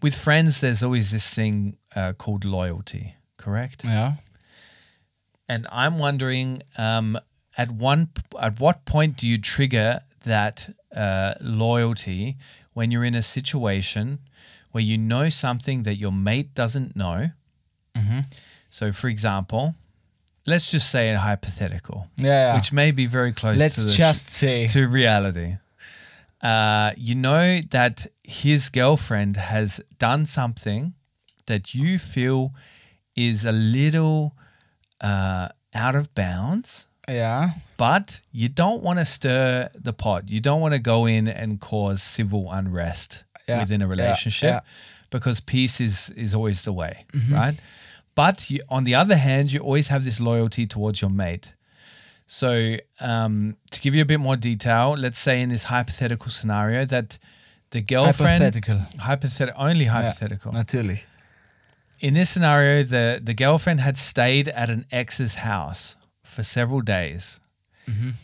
with friends, there's always this thing uh, called loyalty, correct? Yeah. and I'm wondering um, at one at what point do you trigger that uh, loyalty when you're in a situation where you know something that your mate doesn't know? So, for example, let's just say a hypothetical, ja. which may be very close Let's to just say. to reality. Uh, you know that his girlfriend has done something that you feel is a little uh, out of bounds, Ja. but you don't want to stir the pot. You don't want to go in and cause civil unrest Yeah, within a relationship yeah. because peace is is always the way, right? But you, on the other hand, you always have this loyalty towards your mate. So, um, to give you a bit more detail, let's say in this hypothetical scenario that the girlfriend, Hypothetical. hypothet- only hypothetical. naturally. In this scenario, the the girlfriend had stayed at an ex's house for several days,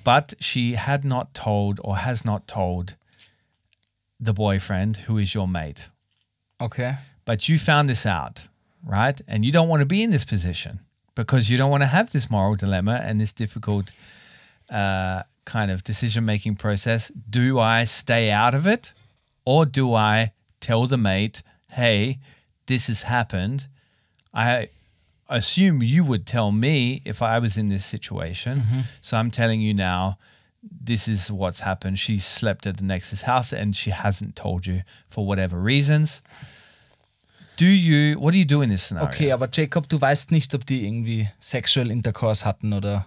but she had not told or has not told the boyfriend who is your mate. Okay. But you found this out, right? And you don't want to be in this position because you don't want to have this moral dilemma and this difficult uh, kind of decision making process. Do I stay out of it or do I tell the mate, hey, this has happened? I assume you would tell me if I was in this situation. So I'm telling you now, this is what's happened. She slept at the Nexus house and she hasn't told you for whatever reasons. Do you, what do you do in this scenario? Okay, aber Jacob, du weißt nicht, ob die irgendwie Sexual Intercourse hatten oder.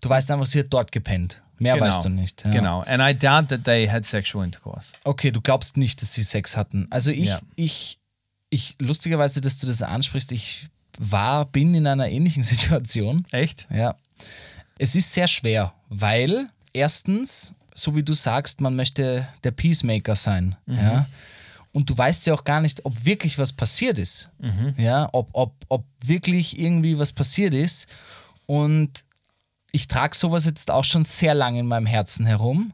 Du weißt einfach, sie hat dort gepennt. Mehr genau. weißt du nicht. Ja. Genau. And I doubt that they had sexual intercourse. Okay, du glaubst nicht, dass sie Sex hatten. Also ich, Ja. ich, ich, lustigerweise, dass du das ansprichst, ich war, bin in einer ähnlichen [LAUGHS] Situation. Echt? Ja. Es ist sehr schwer, weil erstens, so wie du sagst, man möchte der Peacemaker sein. Ja. und du weißt ja auch gar nicht, ob wirklich was passiert ist. Ja, ob, ob, ob wirklich irgendwie was passiert ist. Und ich trage sowas jetzt auch schon sehr lange in meinem Herzen herum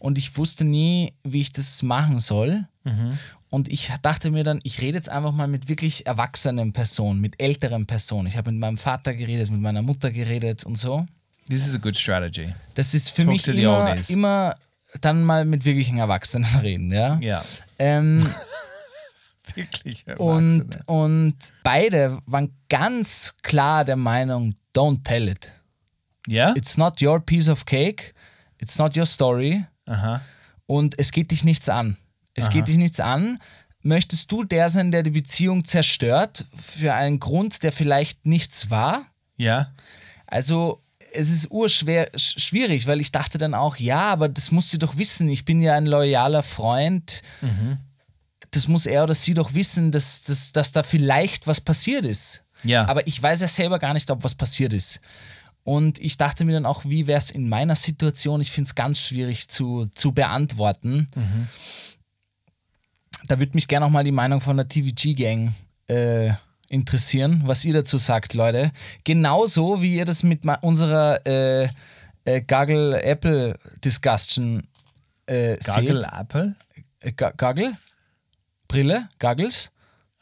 und ich wusste nie, wie ich das machen soll. Und ich dachte mir dann, ich rede jetzt einfach mal mit wirklich erwachsenen Personen, mit älteren Personen. Ich habe mit meinem Vater geredet, mit meiner Mutter geredet und so. This is a good strategy. Das ist für Talk mich immer, immer dann mal mit wirklichen Erwachsenen [LAUGHS] reden, ja. Ja. Ähm, [LAUGHS] Wirklich. und, und beide waren ganz klar der Meinung, don't tell it. ja? It's not your piece of cake, it's not your story Aha. und es geht dich nichts an. Es geht dich nichts an. Möchtest du der sein, der die Beziehung zerstört für einen Grund, der vielleicht nichts war? Ja. Also es ist urschwer, sch- schwierig, weil ich dachte dann auch, ja, aber das muss sie doch wissen. Ich bin ja ein loyaler Freund. Das muss er oder sie doch wissen, dass, dass, dass da vielleicht was passiert ist. Ja. Aber ich weiß ja selber gar nicht, ob was passiert ist. Und ich dachte mir dann auch, wie wäre es in meiner Situation? Ich finde es ganz schwierig zu, zu beantworten. Da würde mich gerne auch mal die Meinung von der TVG-Gang äh, interessieren, was ihr dazu sagt, Leute. Genauso wie ihr das mit unserer äh, äh, Gaggle Apple Discussion äh, Goggle seht. Apple? Äh, Gaggle? Brille? Goggles?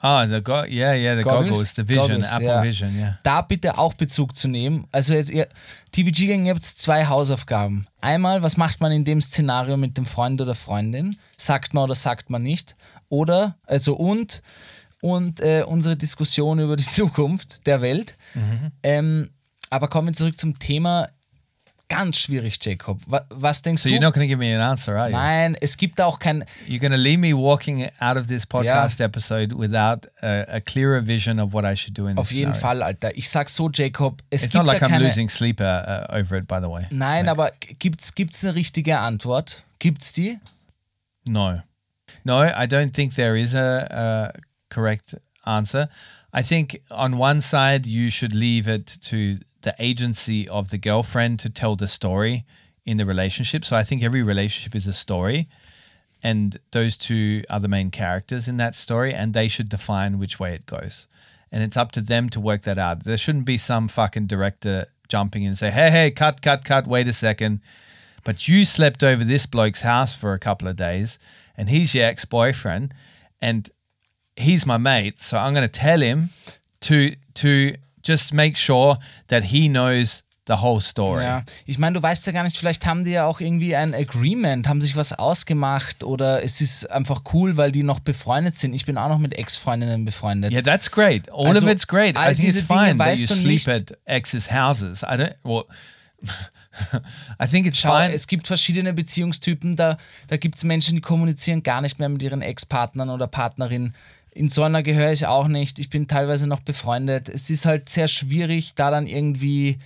Oh, the go yeah, yeah, the Goggles? goggles, the vision, Goggles, Apple ja. Vision, yeah. da bitte auch Bezug zu nehmen. Also jetzt ihr TVG-Gang, ihr habt zwei Hausaufgaben. Einmal, was macht man in dem Szenario mit dem Freund oder Freundin? Sagt man oder sagt man nicht? Oder, also und, und äh, unsere Diskussion [LAUGHS] über die Zukunft der Welt. Ähm, aber kommen wir zurück zum Thema. Ganz schwierig, Jacob. Was, was denkst So du? you're not going to give me an answer, are you? Nein, es gibt auch kein. You're going to leave me walking out of this podcast episode without a, a clearer vision of what I should do in this Auf jeden scenario. Fall, Alter. Ich sag so, Jacob, es It's gibt not like I'm keine, losing sleep uh, uh, over it, by the way. Nein, Like, aber gibt's gibt's eine richtige Antwort? Gibt's die? No. No, I don't think there is a, a correct answer. I think on one side, you should leave it to the agency of the girlfriend to tell the story in the relationship. So I think every relationship is a story. And those two are the main characters in that story, and they should define which way it goes. And it's up to them to work that out. There shouldn't be some fucking director jumping in and say, hey, hey, cut, cut, cut, wait a second. But you slept over this bloke's house for a couple of days, and he's your ex boyfriend, and he's my mate. So I'm going to tell him to to just make sure that he knows the whole story. Ja, ich meine, du weißt ja gar nicht, vielleicht haben die ja auch irgendwie ein Agreement, haben sich was ausgemacht oder es ist einfach cool, weil die noch befreundet sind. Ich bin auch noch mit Ex-Freundinnen befreundet. Yeah, that's great. All Also, of it's great. I think it's diese Dinge fine that you sleep at exes' houses. I don't. Well, [LAUGHS] I think it's Schau, fine. es gibt verschiedene Beziehungstypen, da, da gibt es Menschen, die kommunizieren gar nicht mehr mit ihren Ex-Partnern oder Partnerinnen. In so einer gehöre ich auch nicht. Ich bin teilweise noch befreundet. Es ist halt sehr schwierig, da dann irgendwie.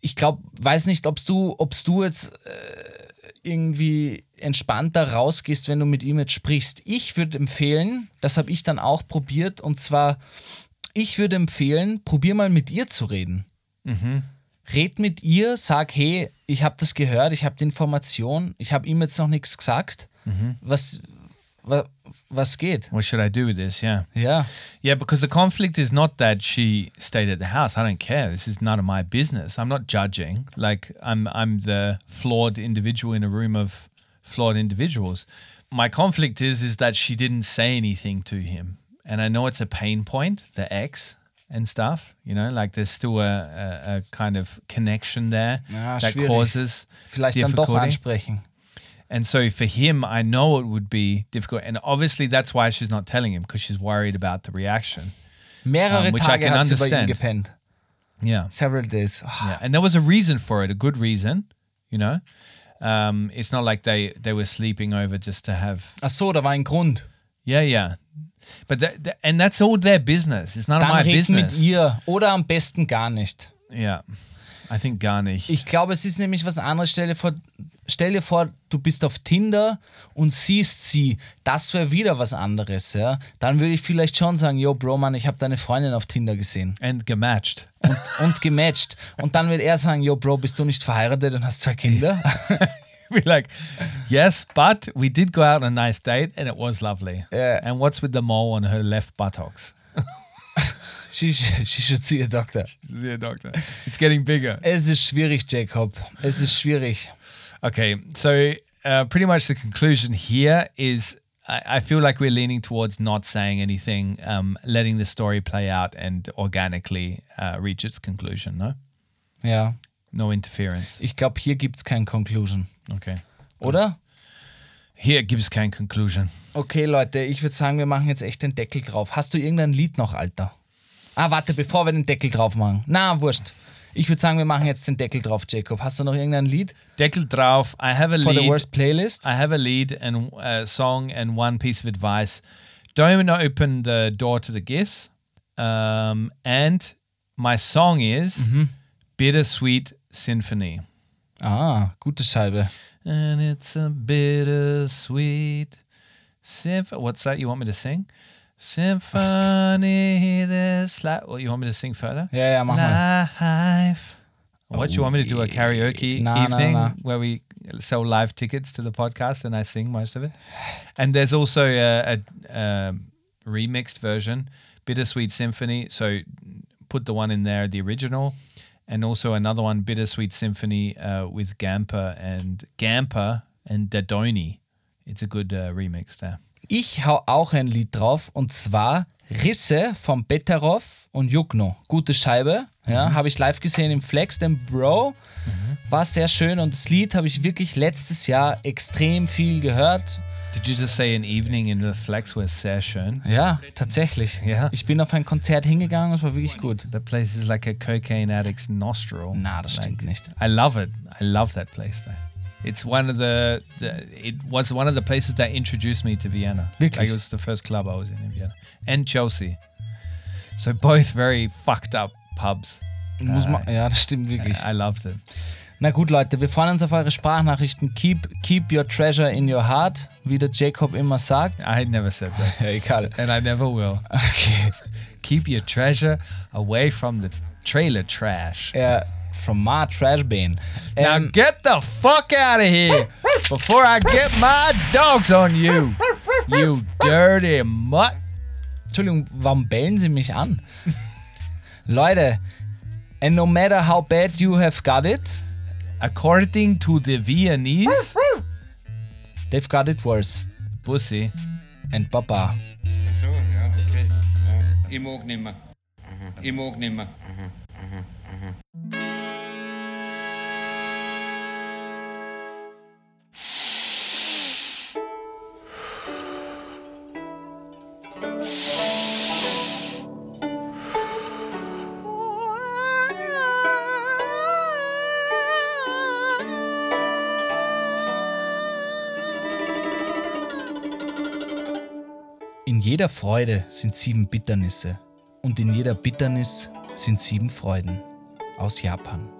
Ich glaube, weiß nicht, ob du, ob's du jetzt äh, irgendwie entspannter rausgehst, wenn du mit ihm jetzt sprichst. Ich würde empfehlen, das habe ich dann auch probiert, und zwar, ich würde empfehlen, probier mal mit ihr zu reden red mit ihr, sag, hey, ich habe das gehört, ich habe die Information, ich habe ihm jetzt noch nichts gesagt. Was, wa, was geht? what should I do with this? Yeah. Yeah. Yeah, because the conflict is not that she stayed at the house. I don't care. This is none of my business. I'm not judging. Like I'm I'm the flawed individual in a room of flawed individuals. My conflict is is that she didn't say anything to him. And I know it's a pain point, the ex and stuff, you know, like there's still a, a, a kind of connection there Ja, that schwierig. causes vielleicht dann doch ansprechen. And so for him, I know it would be difficult. And obviously that's why she's not telling him because she's worried about the reaction. Mehrere Um, which I can hat sie bei ihm understand. gepennt. Yeah. Several days. Ah, Yeah, and there was a reason for it, a good reason, you know. Um, it's not like they they were sleeping over just to have. Ach so, da war ein Grund. Yeah, yeah, but that, that- and that's all their business. It's none of Dann my business. mit ihr oder am besten gar nicht. Yeah, I think gar nicht. Ich glaube, es ist nämlich was anderes. Stell dir vor, stell dir vor du bist auf Tinder und siehst sie. Das wäre wieder was anderes. Ja? Dann würde ich vielleicht schon sagen, yo, Bro, Mann, ich habe deine Freundin auf Tinder gesehen. and gematched. und, und gematcht. Und dann wird er sagen, yo, Bro, bist du nicht verheiratet und hast zwei Kinder? [LAUGHS] be like, yes, but we did go out on a nice date and it was lovely. Yeah. And what's with the mole on her left buttocks? [LAUGHS] She, she should see a doctor. Yeah, doctor. It's getting bigger. Es ist schwierig, Jacob. Es ist schwierig. Okay, so uh, pretty much the conclusion here is I, I feel like we're leaning towards not saying anything, um, letting the story play out and organically uh, reach its conclusion. No, Ja. no interference. Ich glaube, hier gibt es kein Conclusion. Okay. Oder? Here gives kein conclusion. Okay, Leute, ich würde sagen, wir machen jetzt echt den Deckel drauf. Hast du irgendein Lied noch, Alter? Ah, warte, bevor wir den Deckel drauf machen. Na, wurscht. Ich würde sagen, wir machen jetzt den Deckel drauf, Jacob. Hast du noch irgendein Lied Deckel drauf. I have a for the lead. worst playlist? I have a lead and a song and one piece of advice. Don't open the door to the guess. Um, and my song is Bittersweet Symphony. Ah, gute Scheibe. And it's a bittersweet symphony. What's that you want me to sing? Symphony this life. What you want me to sing further? Yeah, mach mal. Life. What you want me to do a karaoke Nah, nah, evening nah. where we sell live tickets to the podcast and I sing most of it. And there's also a, a, um remixed version, Bittersweet Symphony. So put the one in there, the original, and also another one, Bittersweet Symphony uh, with Gamper and Gamper and Dadoni. It's a good uh, remix there. Ich hau auch ein Lied drauf und zwar Risse von Betarov und Jugno. Gute Scheibe. Ja, habe ich live gesehen im Flex, den Bro. War sehr schön und das Lied habe ich wirklich letztes Jahr extrem viel gehört. Did you just say an evening in the Flex was sehr schön? Ja, tatsächlich. Ja. Ich bin auf ein Konzert hingegangen, es war wirklich gut. That place is like a cocaine addict's nostril. Na, das stimmt nicht. I love it. I love that place though. It's one of the, the it was one of the places that introduced me to Vienna. Wirklich? Like it was the first club I was in in Vienna. And Chelsea. So both very fucked up pubs. Muss man, uh, ja, das stimmt wirklich. I loved it. Na gut, Leute, wir freuen uns auf eure Sprachnachrichten. Keep, keep your treasure in your heart, wie der Jacob immer sagt. I never said that. [LAUGHS] Ja, egal. and I never will. Okay. [LAUGHS] Keep your treasure away from the trailer trash. Ja, from my trash bin. Now Ähm, get the fuck out of here before I get my dogs on you. You dirty mutt. Entschuldigung, warum bellen Sie mich an? Leute, and no matter how bad you have got it, According to the Viennese, they've got it worse. pussy. And Papa. So, ja, okay. Ja. Ich mag nimmer. Ich mag nimmer. In jeder Freude sind sieben Bitternisse und in jeder Bitternis sind sieben Freuden. Aus Japan.